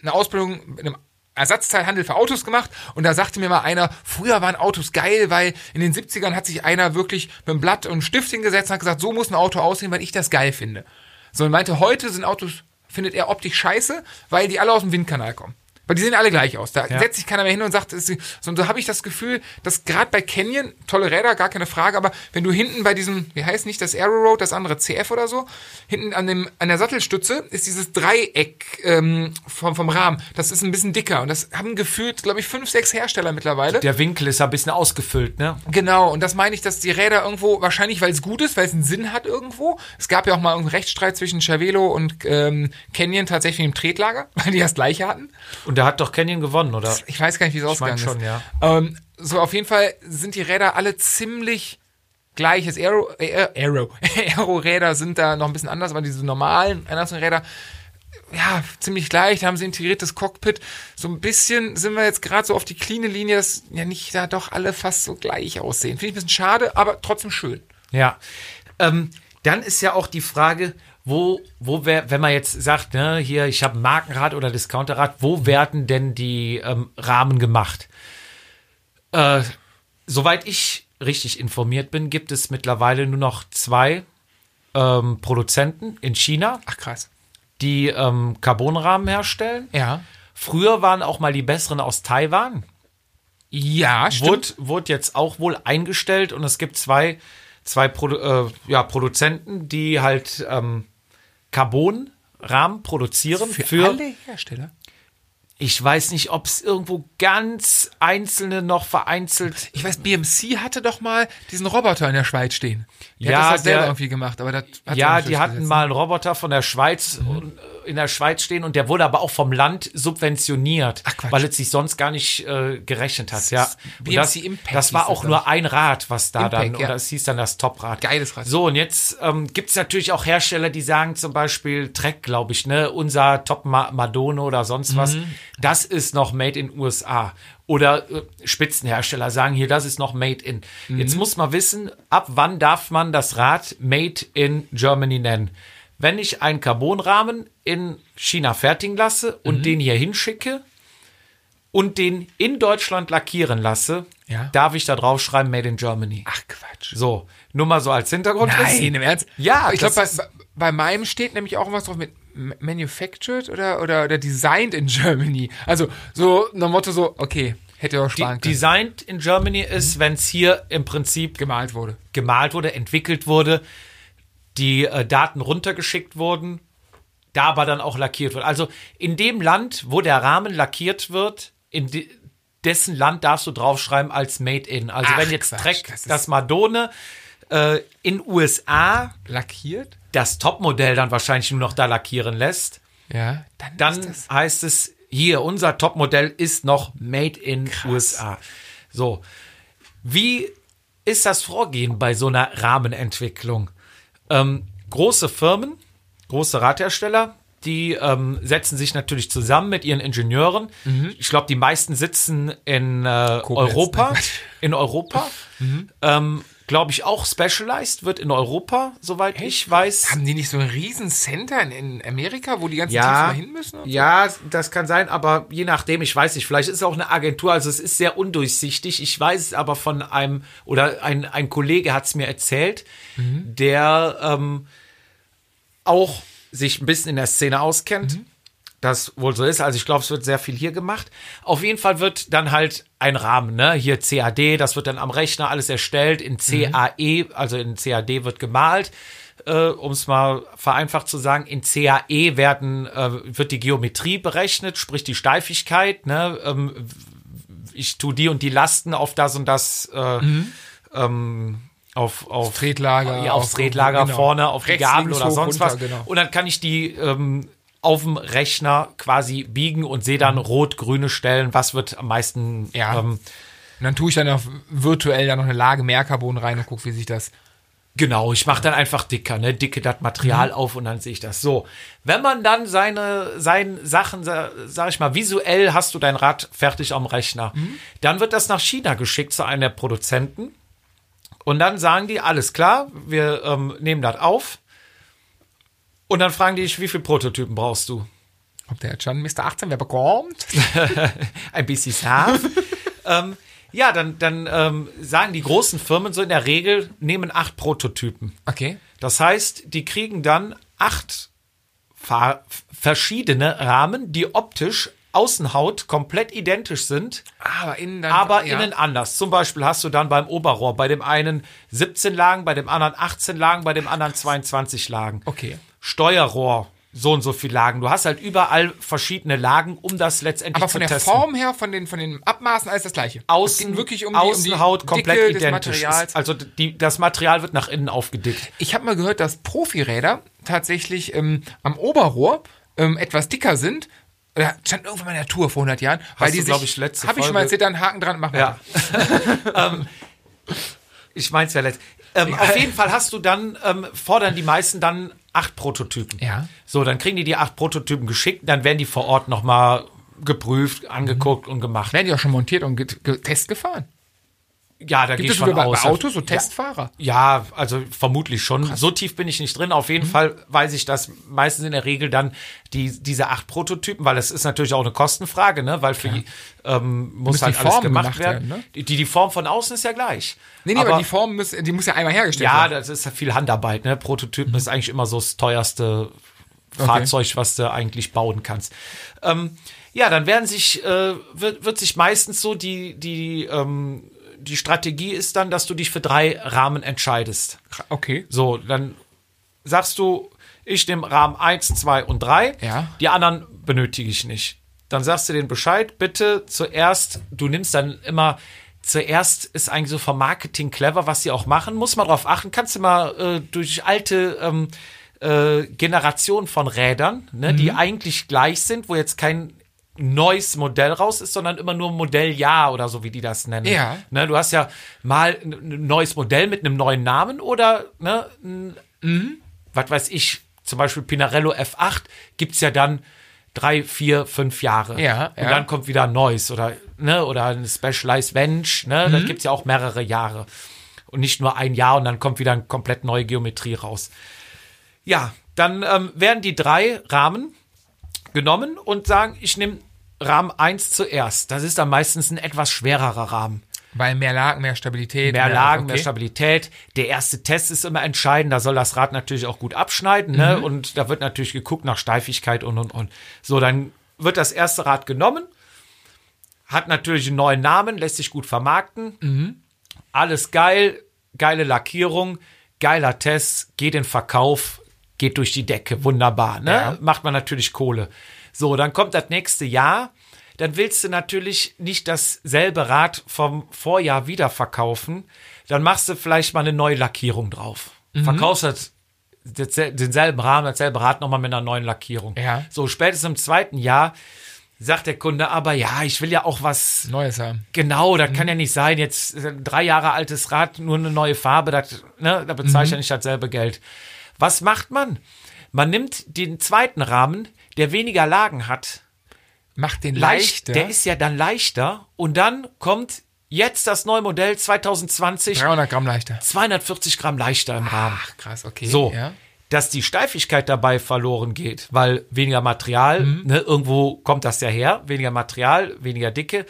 eine Ausbildung mit einem Ersatzteilhandel für Autos gemacht und da sagte mir mal einer, früher waren Autos geil, weil in den 70ern hat sich einer wirklich mit einem Blatt und einem Stift hingesetzt und hat gesagt, so muss ein Auto aussehen, weil ich das geil finde. So, und meinte, heute sind Autos, findet er optisch scheiße, weil die alle aus dem Windkanal kommen. Weil die sehen alle gleich aus. Da Ja. setzt sich keiner mehr hin und sagt, ist- so, so habe ich das Gefühl, dass gerade bei Canyon, tolle Räder, gar keine Frage, aber wenn du hinten bei diesem, wie heißt nicht das Aero Road, das andere CF oder so, hinten an, dem, an der Sattelstütze ist dieses Dreieck ähm, vom, vom Rahmen. Das ist ein bisschen dicker und das haben gefühlt, glaube ich, fünf, sechs Hersteller mittlerweile. Der Winkel ist ein bisschen ausgefüllt, ne? Genau, und das meine ich, dass die Räder irgendwo, wahrscheinlich weil es gut ist, weil es einen Sinn hat irgendwo. Es gab ja auch mal einen Rechtsstreit zwischen Cervelo und ähm, Canyon tatsächlich im Tretlager, weil die das gleiche hatten. Und da hat doch Canyon gewonnen, oder? Ich weiß gar nicht, wie es mein ausgegangen schon, ist. ja. Ähm, so, auf jeden Fall sind die Räder alle ziemlich gleich. Das Aero, äh, Aero, Aero-Räder sind da noch ein bisschen anders, aber diese normalen Anderson-Räder, ja, ziemlich gleich. Da haben sie integriertes Cockpit. So ein bisschen sind wir jetzt gerade so auf die cleane Linie, dass ja nicht da doch alle fast so gleich aussehen. Finde ich ein bisschen schade, aber trotzdem schön. Ja. Ähm, dann ist ja auch die Frage, wo, wo wär, wenn man jetzt sagt, ne, hier, ich habe Markenrad oder Discounterrad, wo werden denn die ähm, Rahmen gemacht? Äh, soweit ich richtig informiert bin, gibt es mittlerweile nur noch zwei ähm, Produzenten in China, Ach krass. die ähm, Carbonrahmen herstellen. Ja. Früher waren auch mal die besseren aus Taiwan. Ja, stimmt. Wurde, wurde jetzt auch wohl eingestellt und es gibt zwei, zwei Produ äh, ja, Produzenten, die halt ähm, Carbon-Rahmen produzieren für, alle Hersteller. ich weiß nicht, ob es irgendwo ganz einzelne noch vereinzelt. Ich weiß, BMC hatte doch mal diesen Roboter in der Schweiz stehen. Der Ja, hat das selber der- irgendwie gemacht, aber das hat Ja, die hatten durchgesetzt. mal einen Roboter von der Schweiz äh, in der Schweiz stehen und der wurde aber auch vom Land subventioniert, Ach, weil es sich sonst gar nicht äh, gerechnet hat. Ja, BMC das, Impact das war auch das, nur ein Rad, was da Impact, dann, ja. oder es hieß dann das Toprad. Geiles Rad. So, und jetzt ähm, gibt es natürlich auch Hersteller, die sagen zum Beispiel Trek, glaube ich, ne, unser Top Ma Madone oder sonst was, Mhm. das ist noch made in USA. Oder äh, Spitzenhersteller sagen hier, das ist noch made in. Mhm. Jetzt muss man wissen, ab wann darf man das Rad made in Germany nennen? Wenn ich einen Carbonrahmen in China fertigen lasse und Mhm. den hier hinschicke und den in Deutschland lackieren lasse, Ja. darf ich da drauf schreiben Made in Germany. Ach Quatsch. So, nur mal so als Hintergrund. Nein, im Ernst? Ja, ich glaube, bei, bei- meinem steht nämlich auch was drauf mit manufactured oder, oder, oder designed in Germany. Also so nach dem Motto so, okay, hätte er auch sparen können. designed in Germany ist, wenn es hier im Prinzip gemalt wurde. gemalt wurde, entwickelt wurde, die äh, Daten runtergeschickt wurden, da aber dann auch lackiert wird. Also in dem Land, wo der Rahmen lackiert wird, in de dessen Land darfst du draufschreiben als Made in. Also Ach, wenn jetzt Quatsch, Trek das das, Madone äh, in USA Lackiert? Das Topmodell dann wahrscheinlich nur noch da lackieren lässt, Ja. Dann, dann heißt es, hier, unser Topmodell ist noch made in USA. So. Wie ist das Vorgehen bei so einer Rahmenentwicklung? Ähm, große Firmen, große Radhersteller, die ähm, setzen sich natürlich zusammen mit ihren Ingenieuren. Ich glaube, die meisten sitzen in äh, Europa. In Europa. Ähm, glaube ich auch Specialized wird in Europa, soweit ich weiß. Haben die nicht so ein riesen Center in, in Amerika, wo die ganzen Teams Ja, mal hin müssen? und so? ja, das kann sein, aber je nachdem, ich weiß nicht, vielleicht ist es auch eine Agentur, also es ist sehr undurchsichtig. Ich weiß es aber von einem, oder ein, ein Kollege hat es mir erzählt, der ähm, auch sich ein bisschen in der Szene auskennt. Das wohl so ist. Also ich glaube, es wird sehr viel hier gemacht. Auf jeden Fall wird dann halt ein Rahmen, ne? Hier CAD, das wird dann am Rechner alles erstellt. In CAE, also in CAD wird gemalt. Äh, um es mal vereinfacht zu sagen, in CAE werden, äh, wird die Geometrie berechnet, sprich die Steifigkeit. Ne? Ähm, ich tue die und die Lasten auf das und das äh, ähm, auf, auf Tretlager, ja, aufs auf- Tretlager genau. vorne, auf die Rechts, Gabel links, oder hoch, sonst runter, was. genau. Und dann kann ich die ähm, auf dem Rechner quasi biegen und sehe Mhm. dann rot-grüne Stellen, was wird am meisten Ja. ähm, Und dann tue ich dann noch virtuell da noch eine Lage mehr Carbon rein und gucke, wie sich das. Genau, ich mache dann einfach dicker, ne, dicke das Material Mhm. auf und dann sehe ich das. So, wenn man dann seine, seine Sachen, sa- sag ich mal, visuell hast du dein Rad fertig am Rechner, Mhm. dann wird das nach China geschickt zu einem der Produzenten und dann sagen die, alles klar, wir ähm, nehmen das auf und dann fragen die dich, wie viele Prototypen brauchst du? Ob der jetzt schon Mr. 18 wer bekommt? ein bisschen scharf. ähm, ja, dann, dann ähm, sagen die großen Firmen so in der Regel, nehmen acht Prototypen. Okay. Das heißt, die kriegen dann acht verschiedene Rahmen, die optisch Außenhaut komplett identisch sind, Aber innen dann. aber ja. innen anders. Zum Beispiel hast du dann beim Oberrohr bei dem einen 17 Lagen, bei dem anderen 18 Lagen, bei dem anderen 22 Lagen. Okay. Steuerrohr so und so viel Lagen. Du hast halt überall verschiedene Lagen, um das letztendlich Aber zu von der testen. Form her, von den, von den Abmaßen, alles das gleiche. Außen, es wirklich um Außenhaut die, um die komplett Dicke identisch. Ist, also die, das Material wird nach innen aufgedickt. Ich habe mal gehört, dass Profiräder tatsächlich ähm, am Oberrohr ähm, etwas dicker sind. Oder stand irgendwann mal in der Tour vor 100 Jahren. weil du, die glaub sich, ich, letzte Habe ich schon mal erzählt, da einen Haken dran, mach Ja. weiter. ähm, ich mein's ja letzt. Ähm, Auf jeden Fall hast du dann, ähm, fordern die meisten dann acht Prototypen. Ja. So, dann kriegen die die acht Prototypen geschickt, dann werden die vor Ort nochmal geprüft, angeguckt und gemacht. Werden die auch schon montiert und Test gefahren? Ja, da Gibt es von sogar bei, aus. bei Autos so Testfahrer? Ja, also vermutlich schon. So tief bin ich nicht drin. Auf Mhm. jeden Fall weiß ich, dass meistens in der Regel dann die, diese acht Prototypen, weil das ist natürlich auch eine Kostenfrage, ne? Weil für die, ähm, muss halt die alles gemacht gemacht werden. werden, ne? die, die Form von außen ist ja gleich. Nee, nee, aber, die Form muss, die muss ja einmal hergestellt ja, werden. das ist ja viel Handarbeit. Ne? Prototypen Mhm. ist eigentlich immer so das teuerste Fahrzeug, was du eigentlich bauen kannst. Ähm, ja, dann werden sich, äh, wird, wird sich meistens so die, die, ähm, die Strategie ist dann, dass du dich für drei Rahmen entscheidest. Okay. So, dann sagst du, ich nehme Rahmen 1, 2 und 3. Ja. Die anderen benötige ich nicht. Dann sagst du den Bescheid, bitte zuerst, du nimmst dann immer, zuerst ist eigentlich so vom Marketing clever, was sie auch machen, muss man drauf achten, kannst du mal äh, durch alte ähm, äh, Generationen von Rädern, ne, die eigentlich gleich sind, wo jetzt kein neues Modell raus ist, sondern immer nur Modelljahr oder so, wie die das nennen. Ja. Ne, du hast ja mal ein neues Modell mit einem neuen Namen oder ne, ein, was weiß ich, zum Beispiel Pinarello F8 gibt's ja dann drei, vier, fünf Jahre. Ja, Und ja. dann kommt wieder ein neues oder, ne, oder ein Specialized Bench, ne, Mhm. das gibt's ja auch mehrere Jahre. Und nicht nur ein Jahr und dann kommt wieder eine komplett neue Geometrie raus. Ja, dann ähm, werden die drei Rahmen genommen und sagen, ich nehme Rahmen 1 zuerst. Das ist dann meistens ein etwas schwererer Rahmen. Weil mehr Lagen, mehr Stabilität. Mehr Lagen, mehr okay. Stabilität. Der erste Test ist immer entscheidend. Da soll das Rad natürlich auch gut abschneiden. Ne? Mhm. Und da wird natürlich geguckt nach Steifigkeit und, und, und. So, dann wird das erste Rad genommen. Hat natürlich einen neuen Namen, lässt sich gut vermarkten. Mhm. Alles geil. Geile Lackierung. Geiler Test. Geht in Verkauf. Geht durch die Decke. Wunderbar. Ne? Ja. Macht man natürlich Kohle. So, dann kommt das nächste Jahr. Dann willst du natürlich nicht dasselbe Rad vom Vorjahr wieder verkaufen. Dann machst du vielleicht mal eine neue Lackierung drauf. Mhm. Verkaufst das, das, denselben Rahmen, dasselbe Rad nochmal mit einer neuen Lackierung. Ja. So, spätestens im zweiten Jahr sagt der Kunde aber, ja, ich will ja auch was Neues haben. Genau, das kann ja nicht sein. Jetzt äh, drei Jahre altes Rad, nur eine neue Farbe, das, ne, da bezahle ich ja nicht dasselbe Geld. Was macht man? Man nimmt den zweiten Rahmen, der weniger Lagen hat, Macht den leicht, leichter. der ist ja dann leichter und dann kommt jetzt das neue Modell 2020 300 Gramm leichter. 240 Gramm leichter im Rahmen. Ach, krass, okay. So, Ja. dass die Steifigkeit dabei verloren geht, weil weniger Material, Mhm. ne, irgendwo kommt das ja her, weniger Material, weniger Dicke.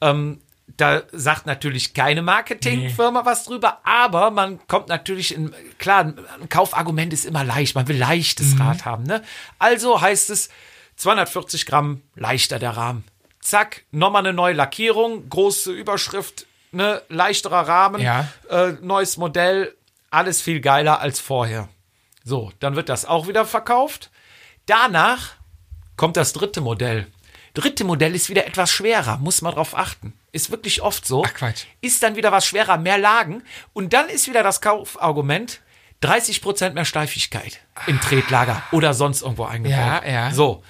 Ähm, da sagt natürlich keine Marketingfirma was drüber, aber man kommt natürlich in, klar, ein Kaufargument ist immer leicht, man will leichtes Mhm. Rad haben, ne? Also heißt es 240 Gramm leichter der Rahmen. Zack, nochmal eine neue Lackierung, große Überschrift, ne, leichterer Rahmen, Ja. äh, neues Modell, alles viel geiler als vorher. So, dann wird das auch wieder verkauft. Danach kommt das dritte Modell. Dritte Modell ist wieder etwas schwerer, muss man drauf achten. Ist wirklich oft so. Ach, Quatsch. Ist dann wieder was schwerer, mehr Lagen. Und dann ist wieder das Kaufargument 30% mehr Steifigkeit im Tretlager oder sonst irgendwo eingebaut. Ja, ja. So.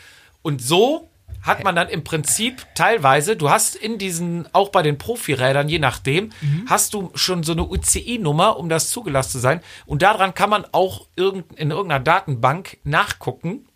Und so hat man dann im Prinzip teilweise, du hast in diesen, auch bei den Profirädern, je nachdem, Mhm. hast du schon so eine UCI-Nummer, um das zugelassen zu sein. Und daran kann man auch irgend, in irgendeiner Datenbank nachgucken,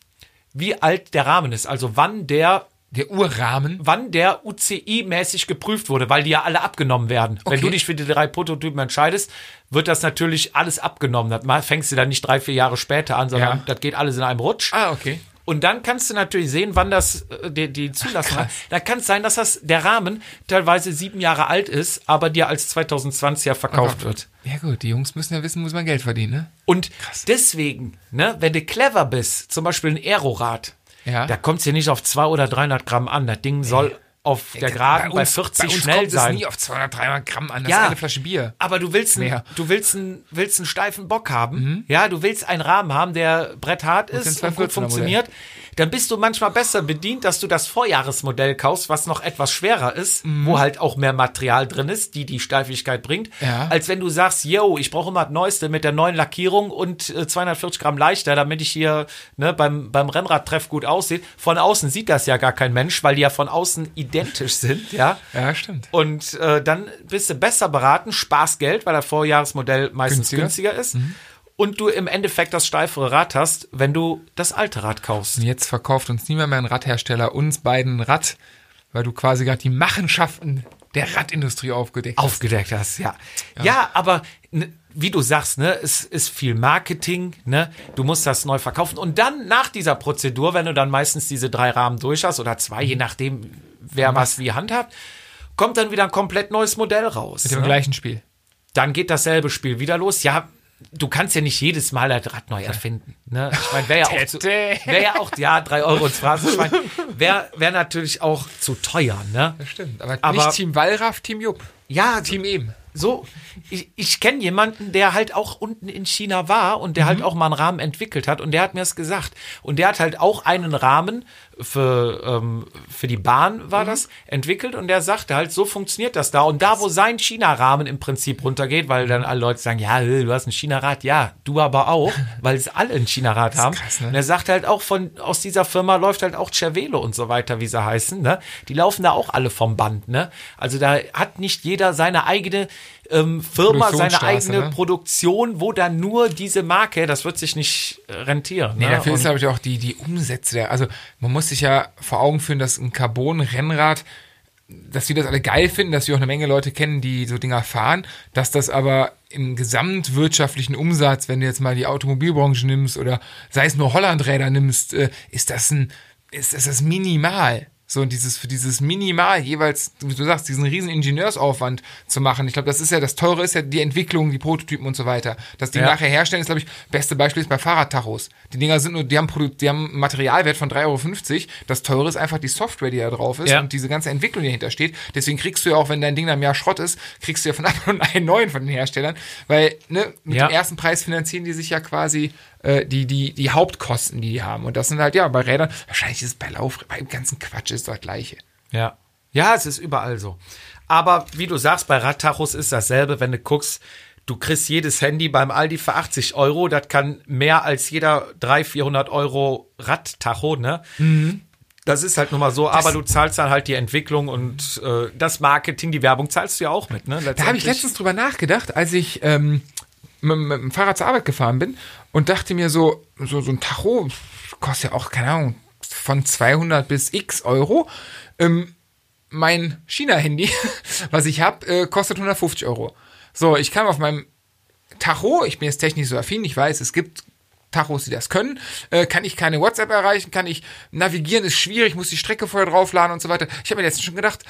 wie alt der Rahmen ist. Also wann der Der Urrahmen. wann der UCI-mäßig geprüft wurde, weil die ja alle abgenommen werden. Wenn Okay. du dich für die drei Prototypen entscheidest, wird das natürlich alles abgenommen. Das fängst du dann nicht drei, vier Jahre später an, sondern Ja. das geht alles in einem Rutsch. Ah, okay. Und dann kannst du natürlich sehen, wann das äh, die, die Zulassung hat. Da kann es sein, dass das der Rahmen teilweise sieben Jahre alt ist, aber dir als 2020er verkauft wird. Ja gut, die Jungs müssen ja wissen, muss man Geld verdienen, ne? Und deswegen, ne, wenn du clever bist, zum Beispiel ein Aerorad, Ja. da kommt es dir nicht auf 200 oder 300 Gramm an. Das Ding soll auf der Geraden bei, uns- 40 bei uns schnell kommt sein. es nie auf 200, 300 Gramm an. Das Ja. ist eine Flasche Bier. Aber du willst, Mehr. einen, du willst, einen, willst einen steifen Bock haben. Ja, du willst einen Rahmen haben, der bretthart ist und gut 214er funktioniert. Dann bist du manchmal besser bedient, dass du das Vorjahresmodell kaufst, was noch etwas schwerer ist, wo halt auch mehr Material drin ist, die die Steifigkeit bringt, Ja. als wenn du sagst, yo, ich brauche immer das Neueste mit der neuen Lackierung und äh, 240 Gramm leichter, damit ich hier ne, beim, beim Rennradtreff gut aussehe. Von außen sieht das ja gar kein Mensch, weil die ja von außen identisch sind, ja. Ja, stimmt. Und äh, dann bist du besser beraten, sparst Geld, weil das Vorjahresmodell meistens Günstiger. günstiger, ist. Und du im Endeffekt das steifere Rad hast, wenn du das alte Rad kaufst. Und jetzt verkauft uns niemand mehr ein Radhersteller, uns beiden ein Rad, weil du quasi gerade die Machenschaften der Radindustrie aufgedeckt hast. Aufgedeckt hast, ja. Ja, aber ne, wie du sagst, ne, es ist viel Marketing, ne? Du musst das neu verkaufen. Und dann nach dieser Prozedur, wenn du dann meistens diese drei Rahmen durch hast oder zwei, je nachdem, wer was wie handhabt, kommt dann wieder ein komplett neues Modell raus. Mit dem ne? gleichen Spiel. dann geht dasselbe Spiel wieder los. Ja, du kannst ja nicht jedes Mal das Rad neu erfinden. Ne? Ich meine, wäre ja auch zu, wär ja auch, ja, drei Euro ins Phrasenschwein, wäre wär natürlich auch zu teuer, ne? Das stimmt. Aber, Aber- nicht Team Wallraff, Team Jupp. Ja, Team eben. so, ich, ich kenne jemanden, der halt auch unten in China war und der Mhm. halt auch mal einen Rahmen entwickelt hat und der hat mir das gesagt. Und der hat halt auch einen Rahmen für, ähm, für die Bahn Mhm. war das entwickelt und der sagte halt, so funktioniert das da. Und da, wo sein China-Rahmen im Prinzip runtergeht, weil dann alle Leute sagen, ja, äh, du hast ein China-Rad, ja, du aber auch, weil es alle ein China-Rad haben. krass, ne? Und er sagt halt auch von, aus dieser Firma läuft halt auch Cervelo und so weiter, wie sie heißen, ne? Die laufen da auch alle vom Band, ne? Also da hat nicht jeder seine eigene ähm, Firma, seine eigene ne? Produktion, wo dann nur diese Marke, das wird sich nicht äh, rentieren. Nee, ne? dafür ist, glaube ich, auch die, die Umsätze der. Also, man muss sich ja vor Augen führen, dass ein Carbon-Rennrad, dass wir das alle geil finden, dass wir auch eine Menge Leute kennen, die so Dinger fahren, dass das aber im gesamtwirtschaftlichen Umsatz, wenn du jetzt mal die Automobilbranche nimmst oder sei es nur Hollandräder nimmst, äh, ist das ein, ist, ist das minimal. So, und dieses, für dieses Minimal jeweils, wie du sagst, diesen riesen Ingenieursaufwand zu machen. Ich glaube, das ist ja, das Teure ist ja die Entwicklung, die Prototypen und so weiter. Dass die Ja. nachher herstellen, ist, glaube ich, beste Beispiel ist bei Fahrradtachos. Die Dinger sind nur, die haben, Produ die haben Materialwert von 3,50 Euro. Das Teure ist einfach die Software, die da drauf ist Ja. und diese ganze Entwicklung, die dahinter steht. Deswegen kriegst du ja auch, wenn dein Ding dann im Jahr Schrott ist, kriegst du ja von einem einen neuen von den Herstellern. Weil, ne, mit Ja. dem ersten Preis finanzieren die sich ja quasi äh, die, die, die Hauptkosten, die die haben. Und das sind halt, ja, bei Rädern, wahrscheinlich ist es bei Lauf, beim ganzen Quatsch ist das gleiche. Ja. Ja, es ist überall so. Aber wie du sagst, bei Radtachos ist dasselbe, wenn du guckst, du kriegst jedes Handy beim Aldi für 80 Euro, das kann mehr als jeder 300, 400 Euro Radtacho, ne? Das ist halt nun mal so, aber du zahlst dann halt die Entwicklung und äh, das Marketing, die Werbung zahlst du ja auch mit, ne? Da habe ich letztens drüber nachgedacht, als ich ähm, mit, mit dem Fahrrad zur Arbeit gefahren bin und dachte mir so, so, so ein Tacho kostet ja auch, keine Ahnung, von 200 bis x Euro. Ähm, mein China-Handy, was ich habe, äh, kostet 150 Euro. So, ich kam auf meinem Tacho, ich bin jetzt technisch so affin, ich weiß, es gibt Tachos, die das können. Äh, kann ich keine WhatsApp erreichen, kann ich navigieren, ist schwierig, muss die Strecke vorher draufladen und so weiter. Ich habe mir letztens schon gedacht,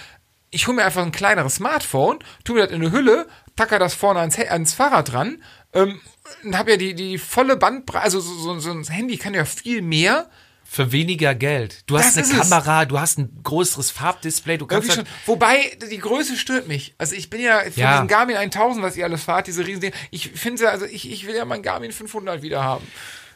ich hole mir einfach ein kleineres Smartphone, tu mir das in eine Hülle, tacker das vorne ans, ans Fahrrad dran ähm, und habe ja die, die volle Bandbreite, also so, so, so ein Handy kann ja viel mehr. Für weniger Geld. Du hast Das eine ist es. Kamera, du hast ein größeres Farbdisplay, du kannst halt. Wobei, die Größe stört mich. Also ich bin ja für Ja. diesen Garmin 1000, was ihr alles fahrt, diese riesen Dinge. Ich finde ja, also ich, ich will ja meinen Garmin 500 wieder haben.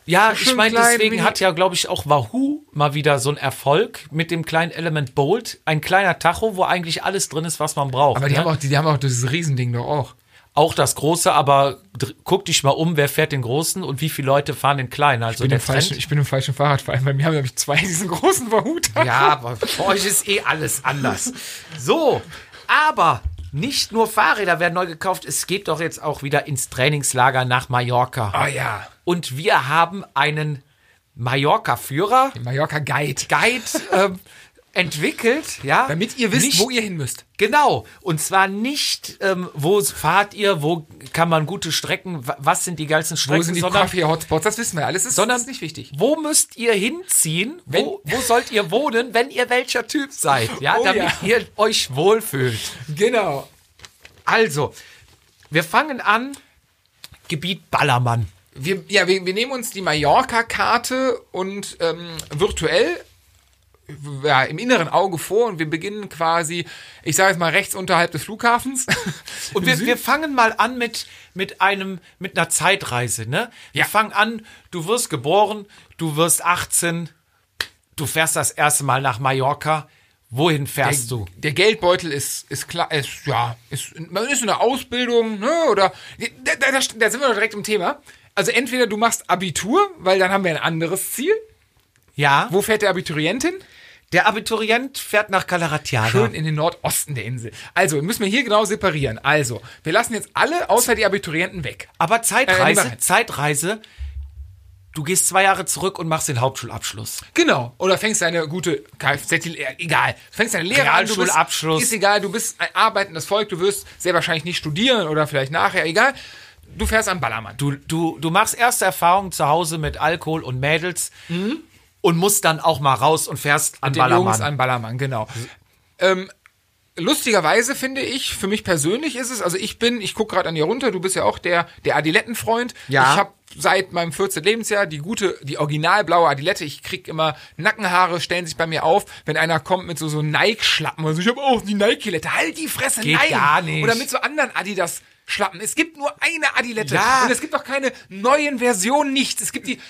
Ja, ich meine, deswegen mini- hat ja, glaube ich, auch Wahoo mal wieder so einen Erfolg mit dem kleinen Element Bolt. Ein kleiner Tacho, wo eigentlich alles drin ist, was man braucht. Aber die ne? haben auch, die, die haben auch dieses Riesending doch auch. Auch das große, aber guck dich mal um, wer fährt den großen und wie viele Leute fahren den kleinen. Also Ich bin, der im falschen, ich bin im falschen Fahrradverein. Bei mir haben nämlich zwei diesen großen Verhuter. Ja, aber bei euch ist eh alles anders. So, aber nicht nur Fahrräder werden neu gekauft, es geht doch jetzt auch wieder ins Trainingslager nach Mallorca. Ah ja. Und wir haben einen Mallorca-Führer, Mallorca Guide. Guide, ähm, entwickelt, ja. Damit ihr wisst, nicht, wo ihr hin müsst. Genau. Und zwar nicht, ähm, wo fahrt ihr, wo kann man gute Strecken, wa- was sind die geilsten Strecken, Wo sind die sondern Coffee-Hotspots? Das wissen wir alles. Ist, sondern ist nicht wichtig. Wo müsst ihr hinziehen? Wenn- wo, wo sollt ihr wohnen, wenn ihr welcher Typ seid? Ja, Oh damit ja. ihr euch wohlfühlt. Genau. Also, wir fangen an. Gebiet Ballermann. Wir, ja, wir, wir nehmen uns die Mallorca-Karte und ähm, virtuell ja, im inneren Auge vor und wir beginnen quasi, ich sage jetzt mal rechts unterhalb des Flughafens. Und wir, wir fangen mal an mit, mit einem, mit einer Zeitreise, ne? Wir Ja. fangen an, du wirst geboren, du wirst 18, du fährst das erste Mal nach Mallorca. Wohin fährst du? Der Geldbeutel ist, ist klar, ist, ja, ist, man ist in der Ausbildung, ne, oder, da, da, da, da sind wir doch direkt im Thema. Also entweder du machst Abitur, weil dann haben wir ein anderes Ziel. Ja. Wo fährt der Abiturient hin? Der Abiturient fährt nach Calaratiana. Schön in den Nordosten der Insel. Also, müssen wir hier genau separieren. Also, wir lassen jetzt alle außer die Abiturienten weg. Aber Äh, Zeitreise, lieber- Zeitreise, du gehst zwei Jahre zurück und machst den Hauptschulabschluss. Genau. Oder fängst deine gute Kfz, äh, egal. Fängst deine Lehre an. du bist-. Ist egal, du bist ein arbeitendes Volk, du wirst sehr wahrscheinlich nicht studieren oder vielleicht nachher, egal. Du fährst am Ballermann. Du, du, du machst erste Erfahrungen zu Hause mit Alkohol und Mädels und musst dann auch mal raus und fährst an Ballermann. Jungs an Ballermann, genau. Ähm, lustigerweise finde ich, für mich persönlich ist es, also ich bin, ich gucke gerade an dir runter, du bist ja auch der, der Adilettenfreund. Ja. Ich habe seit meinem 14. Lebensjahr die gute, die originalblaue Adilette. Ich krieg immer Nackenhaare, stellen sich bei mir auf, wenn einer kommt mit so, so Nike-Schlappen. Also ich habe auch die Nike-Lette. Halt die Fresse, Geht nein. gar nicht. Oder mit so anderen Adidas. Schlappen. Es gibt nur eine Adilette. Ja. Und es gibt auch keine neuen Versionen, nichts. Es gibt die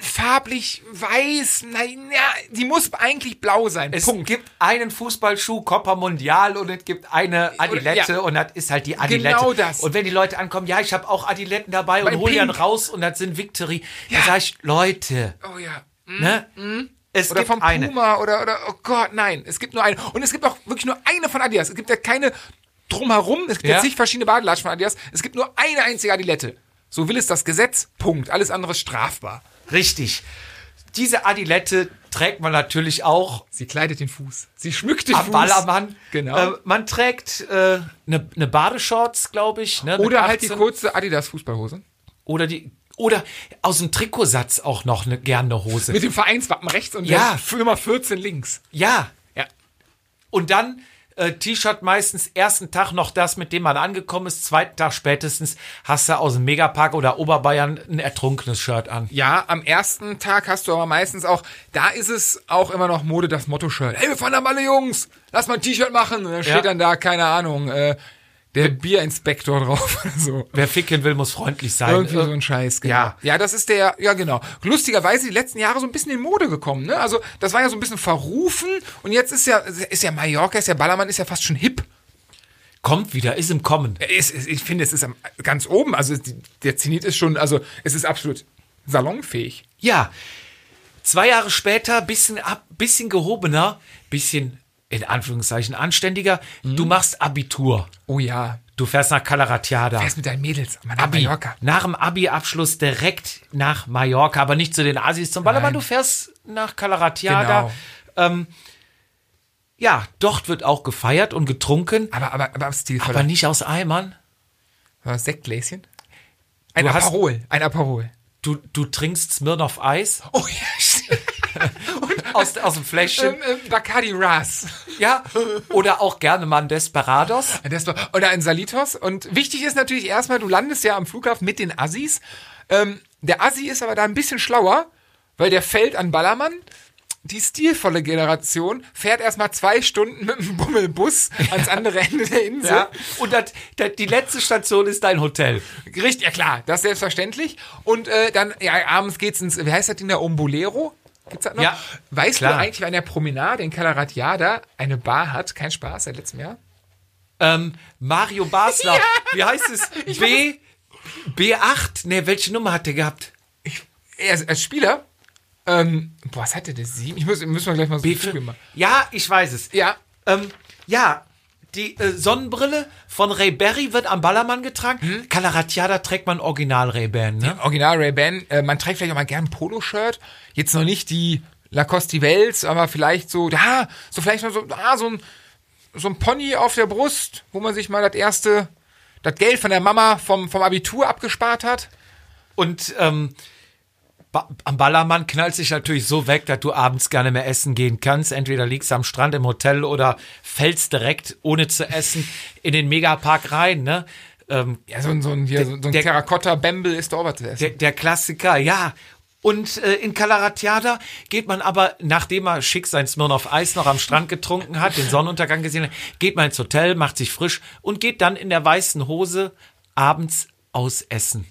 farblich weiß, nein, ja, die muss eigentlich blau sein. Es Punkt. gibt einen Fußballschuh, Copa Mundial und es gibt eine Adilette ja. und das ist halt die Adilette. Genau das. Und wenn die Leute ankommen, ja, ich habe auch Adiletten dabei und Bei hol dann raus und das sind Victory. Ja. Da sag ich, Leute, Oh ja. ne? Es Oder gibt vom eine. Puma oder, oder, oh Gott, nein. Es gibt nur eine. Und es gibt auch wirklich nur eine von Adidas. Es gibt ja keine drumherum. Es gibt Ja. jetzt nicht verschiedene Badelatschen von Adidas. Es gibt nur eine einzige Adilette. So will es das Gesetz. Punkt. Alles andere ist strafbar. Richtig. Diese Adilette trägt man natürlich auch Sie kleidet den Fuß. Sie schmückt den am Fuß. Ballermann. Genau. Äh, man trägt eine ne ne Badeshorts, glaube ich. Ne, oder halt die 18. kurze Adidas Fußballhose. Oder die. Oder aus dem Trikotsatz auch noch eine, gerne Hose. Mit dem Vereinswappen rechts und Ja. Nummer 14 links. ja. Ja. Und dann äh, T-Shirt meistens ersten Tag noch das, mit dem man angekommen ist. Zweiten Tag spätestens hast du aus dem Megapark oder Oberbayern ein ertrunkenes Shirt an. Ja, am ersten Tag hast du aber meistens auch, da ist es auch immer noch Mode, das Motto-Shirt. Hey, wir fahren am alle Jungs, lass mal ein T-Shirt machen. Und dann steht Ja. dann da, keine Ahnung, äh, der Bierinspektor drauf oder so. Wer ficken will, muss freundlich sein. Irgendwie so ein Scheiß, genau. ja. Ja. das ist der, ja genau. Lustigerweise die letzten Jahre so ein bisschen in Mode gekommen, ne? Also, das war ja so ein bisschen verrufen und jetzt ist ja, ist ja Mallorca, ist ja Ballermann, ist ja fast schon hip. kommt wieder, ist im Kommen. Es, es, ich finde, es ist am, ganz oben. Also, der Zenit ist schon, also, es ist absolut salonfähig. Ja. Zwei Jahre später, bisschen ab, bisschen gehobener, bisschen in Anführungszeichen anständiger. Du machst Abitur. Oh ja. Du fährst nach Calaratiada. Fährst mit deinen Mädels an Abi. Mallorca. Nach dem Abi-Abschluss direkt nach Mallorca, aber nicht zu den Asis zum Ballermann. Du fährst nach Calaratiada. Genau. Ähm, ja, dort wird auch gefeiert und getrunken, Aber, aber, aber aber nicht aus Eimern. Sektgläschen? Ein Du hast- Aperol. Ein Aperol. Du, du trinkst Smirnoff Eis Oh ja, stimmt. aus, aus dem Fläschchen. ähm, ähm, Bacardi Ras. Ja, oder auch gerne mal ein Desperados. Das war, oder ein Salitos. Und wichtig ist natürlich erstmal, du landest ja am Flughafen mit den Assis. Ähm, der Assi ist aber da ein bisschen schlauer, weil der fällt an Ballermann. Die stilvolle Generation fährt erstmal zwei Stunden mit dem Bummelbus ans andere Ende der Insel. Ja, und das, das, die letzte Station ist dein Hotel. Richtig, ja klar, das ist selbstverständlich. Und äh, dann, ja, abends geht's ins, wie heißt das Ding da, Umbolero? Gibt's das noch? Ja, weißt klar. du eigentlich, an der Promenade in Calaratiada eine Bar hat? Kein Spaß, seit letztem Jahr. Ähm, Mario Basler. Ja. Wie heißt es? B, B8? Ne, welche Nummer hat der gehabt? Ich, er ist als Spieler, ähm, boah, was hatte der? Sieben? Ich muss, müssen wir gleich mal so B5. googeln mal. Ja, ich weiß es. Ja, Ähm, ja, die äh, Sonnenbrille von Ray Berry wird am Ballermann getragen. Hm? Calaratiada trägt man Original Ray Ban, ne? Original Ray-Ban. Äh, man trägt vielleicht auch mal gern ein Poloshirt. Jetzt noch nicht die Lacoste Wels, aber vielleicht so, ja, so vielleicht noch so, ah, so ein, so ein Pony auf der Brust, wo man sich mal das erste, das Geld von der Mama vom, vom Abitur abgespart hat. Und ähm, ba am Ballermann knallt sich natürlich so weg, dass du abends gerne mehr essen gehen kannst. Entweder liegst du am Strand im Hotel oder fällst direkt, ohne zu essen, in den Megapark rein, ne? Ähm, Ja, so ein, so ein, hier, so, so ein der- Terrakotta-Bembel ist doch was zu essen. der, der Klassiker, ja. Und äh, in Kalaratiada geht man aber, nachdem er schick sein Smirnoff Eis noch am Strand getrunken hat, den Sonnenuntergang gesehen hat, geht man ins Hotel, macht sich frisch und geht dann in der weißen Hose abends aus Essen.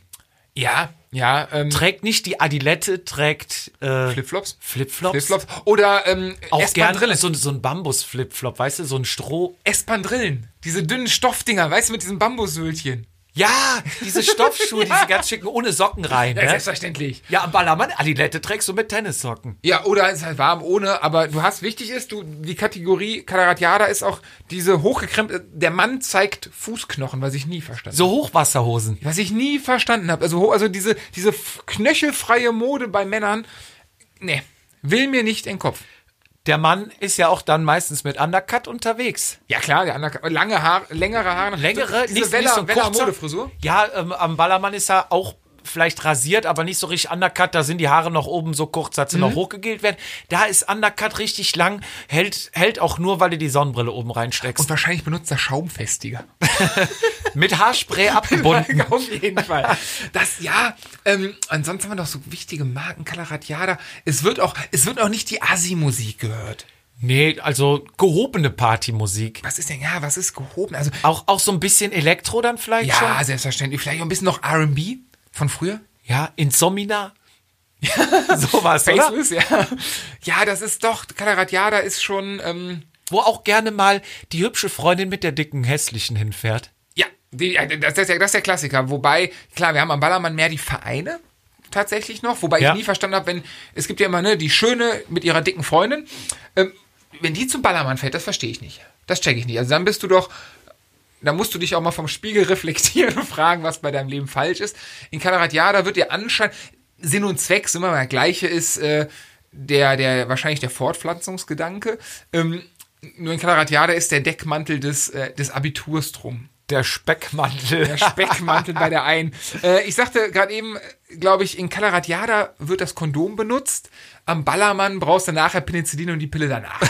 ja, ja, ähm, Trägt nicht die Adilette, trägt äh, Flipflops. Flipflops. Flipflops. Oder ähm, Auch gerne so, so ein Bambus-Flipflop, weißt du, so ein Stroh. Espandrillen. Diese dünnen Stoffdinger, weißt du, mit diesem Bambussöhlchen. Ja, diese Stoffschuhe, diese ganz schicken, ohne Socken rein. Ja, Ne? selbstverständlich. Ja, am Ballermann, Adilette trägst du mit Tennissocken. Ja, oder es ist halt warm ohne, aber du hast, wichtig ist, du, die Kategorie Kalaratiada ist auch diese hochgekrempelt, der Mann zeigt Fußknochen, was ich nie verstanden So Hochwasserhosen. Was ich nie verstanden habe. Also, also diese, diese knöchelfreie Mode bei Männern, nee, will mir nicht in den Kopf. Der Mann ist ja auch dann meistens mit Undercut unterwegs. Ja klar, der andere, lange Haare, längere Haare. Längere, diese nicht, Weller, nicht so Weller. Modefrisur. Ja, ähm, am Ballermann ist er auch vielleicht rasiert, aber nicht so richtig Undercut. Da sind die Haare noch oben so kurz, dass sie Mhm. noch hochgegelt werden. Da ist Undercut richtig lang, hält, hält auch nur, weil du die Sonnenbrille oben reinsteckst. Und wahrscheinlich benutzt er Schaumfestiger. mit Haarspray abgebunden. Auf jeden Fall. Das, ja, ähm, ansonsten haben wir noch so wichtige Marken, Calaratiada. Es wird auch, es wird auch nicht die Assi-Musik gehört. nee, also gehobene Partymusik. Was ist denn, ja, was ist gehoben? Also, Auch, auch so ein bisschen Elektro dann vielleicht ja, schon? selbstverständlich. Vielleicht auch ein bisschen noch R&B von früher. Ja, Insomina. so was, oder? Faceless, ja. Ja, das ist doch, Calaratiada ist schon, ähm, Wo auch gerne mal die hübsche Freundin mit der dicken hässlichen hinfährt. Ja, die, ja, das, ist ja, das ist der Klassiker. Wobei, klar, wir haben am Ballermann mehr die Vereine tatsächlich noch, wobei Ja. ich nie verstanden habe, wenn, es gibt ja immer, ne, die Schöne mit ihrer dicken Freundin, ähm, wenn die zum Ballermann fährt, das verstehe ich nicht. Das check ich nicht. Also dann bist du doch, da musst du dich auch mal vom Spiegel reflektieren und fragen, was bei deinem Leben falsch ist. In Calaratiada wird dir anscheinend, Sinn und Zweck sind immer der gleiche ist, äh, der, der, wahrscheinlich der Fortpflanzungsgedanke. Ähm, nur in Calaratiada ist der Deckmantel des, äh, des Abiturs drum. Der Speckmantel. Der Speckmantel bei der einen. Äh, ich sagte gerade eben, glaube ich, in Calaratiada wird das Kondom benutzt. Am Ballermann brauchst du nachher Penicillin und die Pille danach.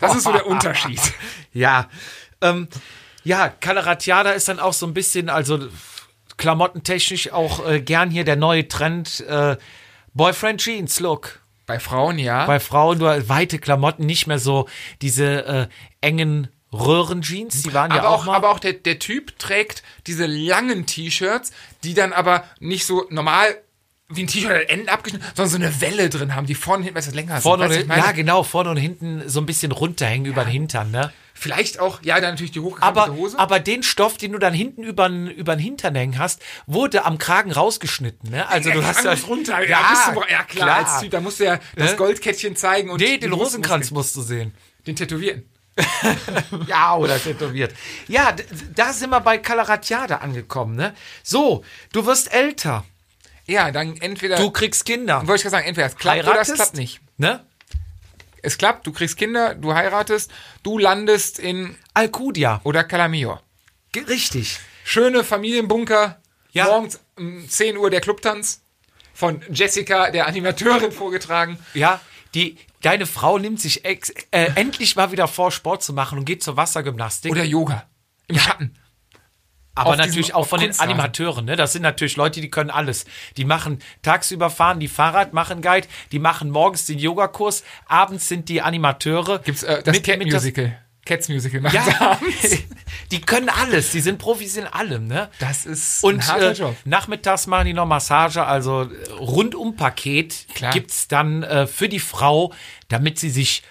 Das ist so der Unterschied. Ja. Ähm, ja, Calaratiada ist dann auch so ein bisschen, also klamottentechnisch auch äh, gern hier der neue Trend. Äh, Boyfriend Jeans Look. Bei Frauen ja. Bei Frauen nur weite Klamotten, nicht mehr so diese äh, engen Röhrenjeans. Die waren ja aber auch, auch, mal. aber auch der, der Typ trägt diese langen T-Shirts, die dann aber nicht so normal wie ein T-Shirt an den Enden abgeschnitten, sondern so eine Welle drin haben, die vorne und hinten etwas länger vorne sind. Du, meine? ja, genau, vorne und hinten so ein bisschen runterhängen über den Hintern, ne? Vielleicht auch, ja, dann natürlich die hochgekrempelt Aber, Hose. aber den Stoff, den du dann hinten über den Hintern hängen hast, wurde am Kragen rausgeschnitten, ne? Also du Ja, hast Kragen ja runter. Ja, Ja, du, ja klar, klar. als Typ, da musst du ja das Ne? Goldkettchen zeigen und Nee, den Rosenkranz musst du sehen. Den tätowieren. Ja, oder tätowiert. Ja, da sind wir bei Calaratiada angekommen, ne? So, du wirst älter. Ja, dann entweder. Du kriegst Kinder. wollte ich gerade sagen, entweder es klappt oder es klappt nicht. Ne? Es klappt, du kriegst Kinder, du heiratest, du landest in Alcudia. oder Calamio. Ge- Richtig. Schöne Familienbunker. Ja. Morgens um 10 Uhr der Clubtanz. Von Jessica, der Animateurin, vorgetragen. Ja, die, deine Frau nimmt sich ex, äh, endlich mal wieder vor, Sport zu machen und geht zur Wassergymnastik. Oder Yoga. Im Schatten. Aber natürlich diesem- auch von den. Animateuren, ne? Das sind natürlich Leute, die können alles. Die machen tagsüber fahren die Fahrrad, machen Guide, die machen morgens den Yogakurs, abends sind die Animateure. Gibt's äh, das Mit- Cat mit das- Musical. Cats Musical machen Ja, die können alles, die sind Profis in allem, ne? Das ist Und ein harter äh, Job. nachmittags machen die noch Massage, also äh, Rundum-Paket Klar. gibt's dann äh, für die Frau, damit sie sich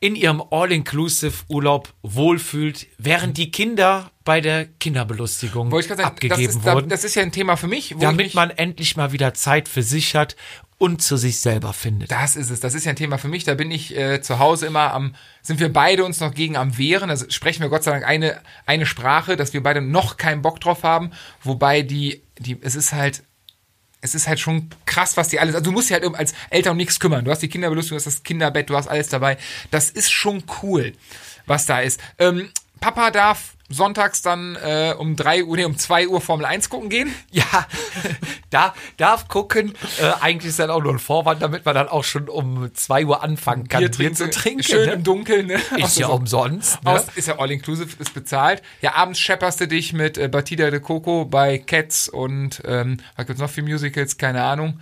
in ihrem All-Inclusive-Urlaub wohlfühlt, während die Kinder bei der Kinderbelustigung sagen, das abgegeben ist, da- wurden, das ist ja ein Thema für mich. Damit man endlich mal wieder Zeit für sich hat und zu sich selber findet. Das ist es. Das ist ja ein Thema für mich. Da bin ich äh, zu Hause immer am, sind wir beide uns noch gegen am Wehren. Also sprechen wir Gott sei Dank eine, eine Sprache, dass wir beide noch keinen Bock drauf haben. Wobei die, die, es ist halt, es ist halt schon krass, was die alles, also du musst dich halt als Eltern um nichts kümmern. Du hast die Kinderbelustigung, du hast das Kinderbett, du hast alles dabei. Das ist schon cool, was da ist. Ähm, Papa darf sonntags dann äh, um drei Uhr, nee, um zwei Uhr Formel 1 gucken gehen. Ja, da darf gucken. Äh, eigentlich ist dann auch nur ein Vorwand, damit man dann auch schon um 2 Uhr anfangen kann, Bier, zu trinken. Schön ne? im Dunkeln. Ne? Ist ja umsonst. Ne? Aus, ist ja all-inclusive, ist bezahlt. Ja, abends schepperst du dich mit äh, Batida de Coco bei Cats und ähm, was gibt's noch für Musicals? Keine Ahnung.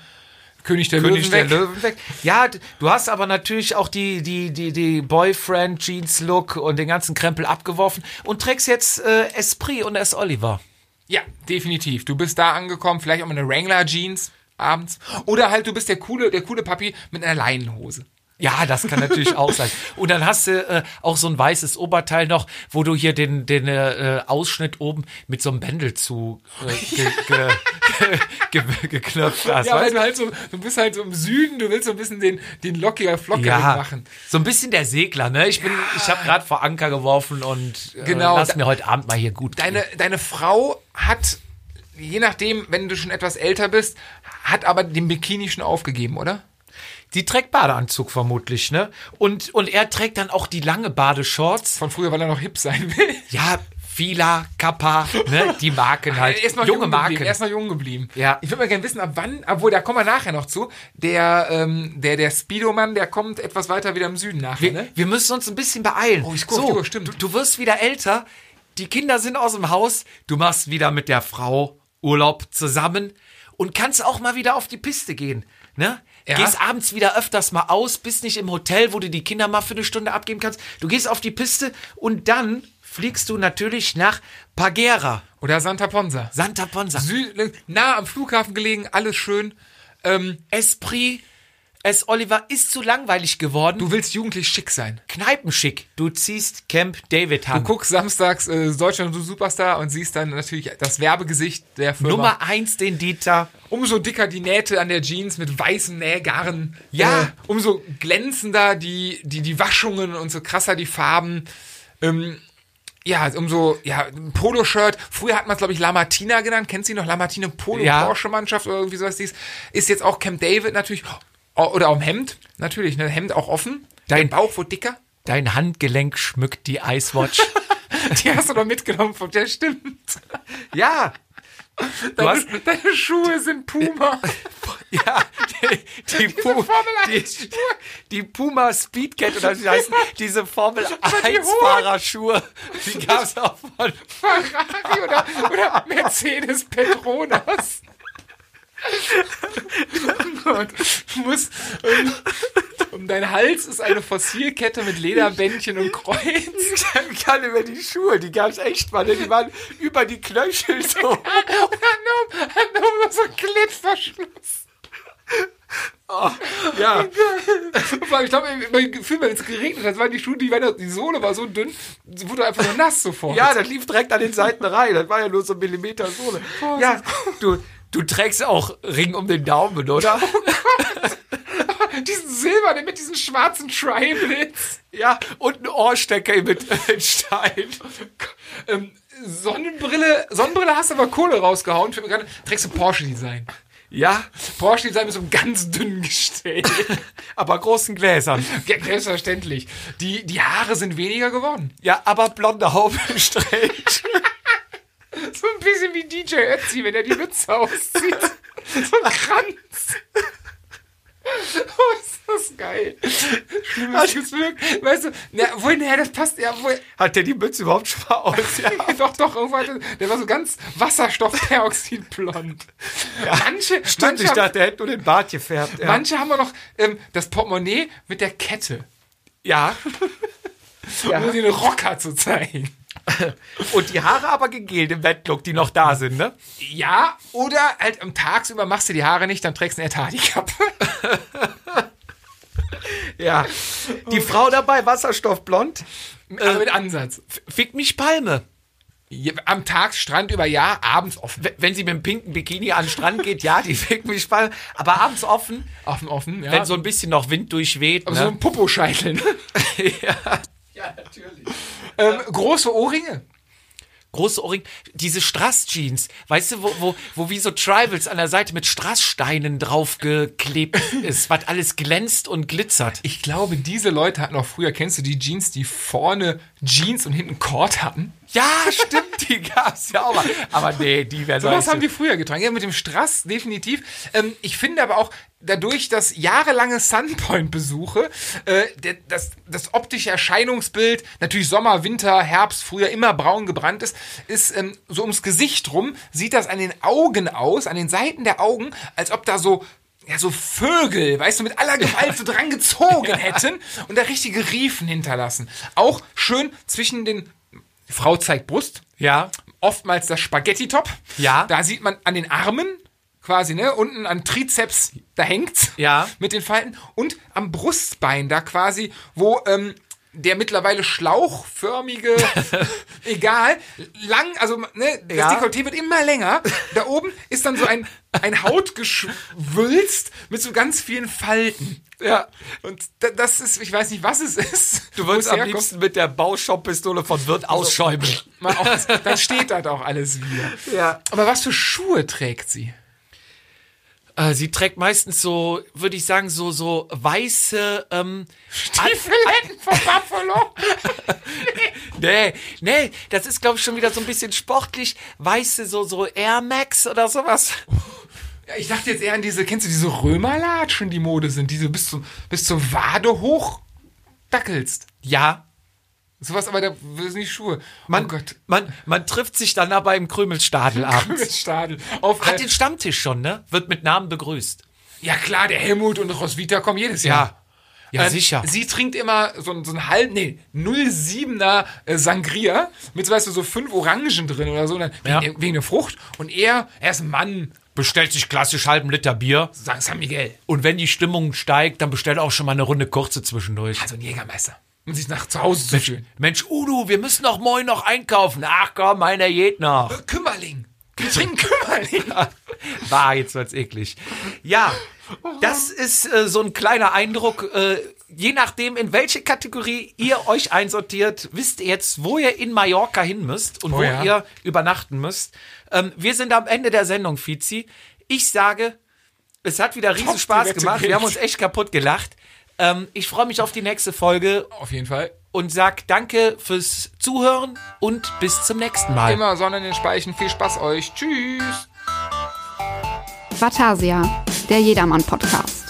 König der König Löwen der weg. Löwen weg. Ja, du hast aber natürlich auch die, die, die, die Boyfriend-Jeans-Look und den ganzen Krempel abgeworfen und trägst jetzt äh, Esprit und S. Oliver. Ja, definitiv. Du bist da angekommen, vielleicht auch mit einer Wrangler Jeans abends. Oder halt, du bist der coole, der coole Papi mit einer Leinenhose. Ja, das kann natürlich auch sein. Und dann hast du äh, auch so ein weißes Oberteil noch, wo du hier den, den äh, Ausschnitt oben mit so einem Bändel zu äh, ge, ge, ge, ge, geknöpft hast. Ja, weil du halt so, du bist halt so im Süden, du willst so ein bisschen den, den lockiger Flocker ja, machen. so ein bisschen der Segler, ne? Ich bin, ich habe gerade vor Anker geworfen und äh, Genau, lass mir heute Abend mal hier gut gehen. Deine, deine Frau hat, je nachdem, wenn du schon etwas älter bist, hat aber den Bikini schon aufgegeben, oder? Die trägt Badeanzug vermutlich, ne? Und, und er trägt dann auch die lange Badeshorts. Von früher, weil er noch hip sein will. Ja, Fila, Kappa, ne? Die Marken halt. Er ist noch junge jung Marken. Er ist noch jung geblieben. Ja. Ich würde mal gerne wissen, ab wann, obwohl, da kommen wir nachher noch zu, der, ähm, der, der Speedo-Mann, der kommt etwas weiter wieder im Süden nachher, Wir, ne? wir müssen uns ein bisschen beeilen. Oh, ich guck auf die Uhr, stimmt. Du, du wirst wieder älter, die Kinder sind aus dem Haus, du machst wieder mit der Frau Urlaub zusammen und kannst auch mal wieder auf die Piste gehen. Ne? Ja. Gehst abends wieder öfters mal aus, bist nicht im Hotel, wo du die Kinder mal für eine Stunde abgeben kannst. Du gehst auf die Piste und dann fliegst du natürlich nach Pagera, Oder Santa Ponsa. Santa Ponsa, Sü nah am Flughafen gelegen, alles schön. Ähm, Esprit. S. Oliver ist zu langweilig geworden. du willst jugendlich schick sein. Kneipenschick. Du ziehst Camp David Du an. guckst samstags äh, Deutschland du Superstar und siehst dann natürlich das Werbegesicht der Firma. Nummer eins den Dieter. umso dicker die Nähte an der Jeans mit weißen Nähgarn. Ja. Äh, umso glänzender die, die, die Waschungen und so krasser die Farben. Ähm, ja, umso, ja, ein Poloshirt. Früher hat man es, glaube ich, Lamartina genannt. Kennst du noch? Lamartine Polo Ja. Porsche Mannschaft oder irgendwie sowas dies. Ist jetzt auch Camp David natürlich. Oder auch im Hemd. Natürlich, ne? Hemd auch offen. Dein Bauch wird dicker. Dein Handgelenk schmückt die Icewatch. Die hast du doch mitgenommen von der stimmt. ja. Deine, hast, deine Schuhe sind Puma. ja, die, die, Pu Formel die, 1 Schuhe. die Puma Speedcat oder wie heißen die diese Formel die 1 Fahrerschuhe. Die gab's auch von Ferrari oder, oder Mercedes Petronas. Und du musst, um, um deinen Hals ist eine Fossilkette mit Lederbändchen und Kreuz. Ich kann über die Schuhe, die gab's echt mal, ne? die waren über die Knöchel so. Und dann noch so ein Klettverschluss. Ja, Weil Ich glaube, mein Gefühl, wenn es geregnet hat, waren die Schuhe, die, die Sohle war so dünn, wurde einfach nur nass sofort. ja, das lief direkt an den Seiten rein. Das war ja nur so ein Millimeter Sohle. Ja, du, du trägst auch Ring um den Daumen, oder? diesen silbernen mit diesen schwarzen Triblets. Ja, und ein Ohrstecker mit äh, Stein. Ähm, Sonnenbrille, Sonnenbrille hast du aber Kohle rausgehauen. Gerade, Trägst du Porsche-Design. Ja, Porsche-Design mit so einem ganz dünnen Gestell. aber großen Gläsern. ja, selbstverständlich. Die, die Haare sind weniger geworden. Ja, aber blonde Haube straight. So ein bisschen wie DJ Ötzi, wenn er die Mütze auszieht. So ein Kranz. Oh, ist das geil. Schlimmes Glück. Weißt du, na, wohl, naja, das passt ja wohl. Hat der die Mütze überhaupt schon mal aus? Ja. doch, doch, irgendwann, der war so ganz Wasserstoffperoxidblond. Manche, Stimmt, manche, ich haben, dachte, er hätte nur den Bart gefärbt. Ja. manche haben wir noch ähm, das Portemonnaie mit der Kette, ja. um den Rocker zu zeigen. Und die Haare aber gegelt im Wettlook, die noch da sind, ne? Ja, oder halt am Tagsüber machst du die Haare nicht, dann trägst du eine Etadi-Kappe. Ja. Die Frau dabei, wasserstoffblond, Aber mit Ansatz. fickt mich Palme. Am Tag Strand über ja, abends offen. Wenn sie mit dem pinken Bikini an den Strand geht, ja, die fickt mich Palme. Aber abends offen, Offen, offen, ja. wenn so ein bisschen noch Wind durchweht. Aber so Ne? ein Poposcheitel. ja. Ja, natürlich. ähm, große Ohrringe. große Ohrringe, diese Strass-Jeans, weißt du, wo, wo, wo wie so Tribals an der Seite mit Strasssteinen draufgeklebt ist, was alles glänzt und glitzert. Ich glaube, diese Leute hatten auch früher, kennst du die Jeans, die vorne Jeans und hinten Cord hatten? Ja, stimmt, die gab's ja auch mal. Aber nee, die werden Sowas haben die früher getragen. Ja, mit dem Strass definitiv. Ähm, ich finde aber auch, dadurch, dass jahrelange Sunpoint-Besuche, äh, das, das optische Erscheinungsbild, natürlich Sommer, Winter, Herbst, früher immer braun gebrannt ist, ist ähm, so ums Gesicht rum, sieht das an den Augen aus, an den Seiten der Augen, als ob da so ja, so Vögel, weißt du, mit aller Gewalt so dran gezogen hätten und da richtige Riefen hinterlassen. Auch schön zwischen den Frau zeigt Brust. Ja. Oftmals das Spaghetti-Top. Ja. Da sieht man an den Armen quasi, ne? Unten an Trizeps, da hängt's. Ja. Mit den Falten. Und am Brustbein da quasi, wo ähm, der mittlerweile schlauchförmige, egal, lang, also ne, das Ja. Dekolleté wird immer länger. Da oben ist dann so ein, ein Hautgeschwülst mit so ganz vielen Falten. Ja, und da- das ist, ich weiß nicht, was es ist. Du würdest am herkommt. liebsten mit der Bauschaupistole von Wirt ausschäumen. Mal aus, dann steht da auch alles wieder. Ja. Aber was für Schuhe trägt sie? Äh, sie trägt meistens so, würde ich sagen, so, so weiße, ähm, Stiefeletten von Buffalo. Nee, nee, das ist, glaube ich, schon wieder so ein bisschen sportlich. Weiße, so, so Air Max oder sowas. Ja, ich dachte jetzt eher an diese, kennst du diese Römerlatschen, die Mode sind, die du bis, zum, bis zur Wade hoch dackelst. Ja. Sowas, aber da sind nicht Schuhe. Man, oh Gott. man, man trifft sich dann aber im Krümelstadel abends. Stadel. Auf, Hat äh, den Stammtisch schon, ne? Wird mit Namen begrüßt. ja klar, der Helmut und Roswitha kommen jedes Jahr. Ja, Ähm, sicher. Sie trinkt immer so, so einen halben, nee, 0,7er äh, Sangria mit, weißt du, so fünf Orangen drin oder so, dann, Ja. wegen, wegen der Frucht. Und er, er ist ein Mann, Bestellt sich klassisch halben Liter Bier. San Miguel. Und wenn die Stimmung steigt, dann bestellt auch schon mal eine Runde kurze zwischendurch. Also ein Jägermeister. Um sich nach zu Hause zu fühlen. Mensch, Udo, wir müssen doch morgen noch einkaufen. Ach komm, meiner geht noch. Kümmerling. Wir trinken Kümmerling. War, jetzt wird's eklig. Ja, das ist äh, so ein kleiner Eindruck. Äh, je nachdem, in welche Kategorie ihr euch einsortiert, wisst ihr jetzt, wo ihr in Mallorca hin müsst und Oh wo ja. ihr übernachten müsst. Ähm, wir sind am Ende der Sendung, Fizi. Ich sage, es hat wieder riesen Spaß gemacht. Wir haben uns echt kaputt gelacht. Ähm, ich freue mich auf die nächste Folge Auf jeden Fall. und sag danke fürs Zuhören und bis zum nächsten Mal. Immer Sonne in den Speichen. Viel Spaß euch. Tschüss. Vatasia, der Jedermann-Podcast.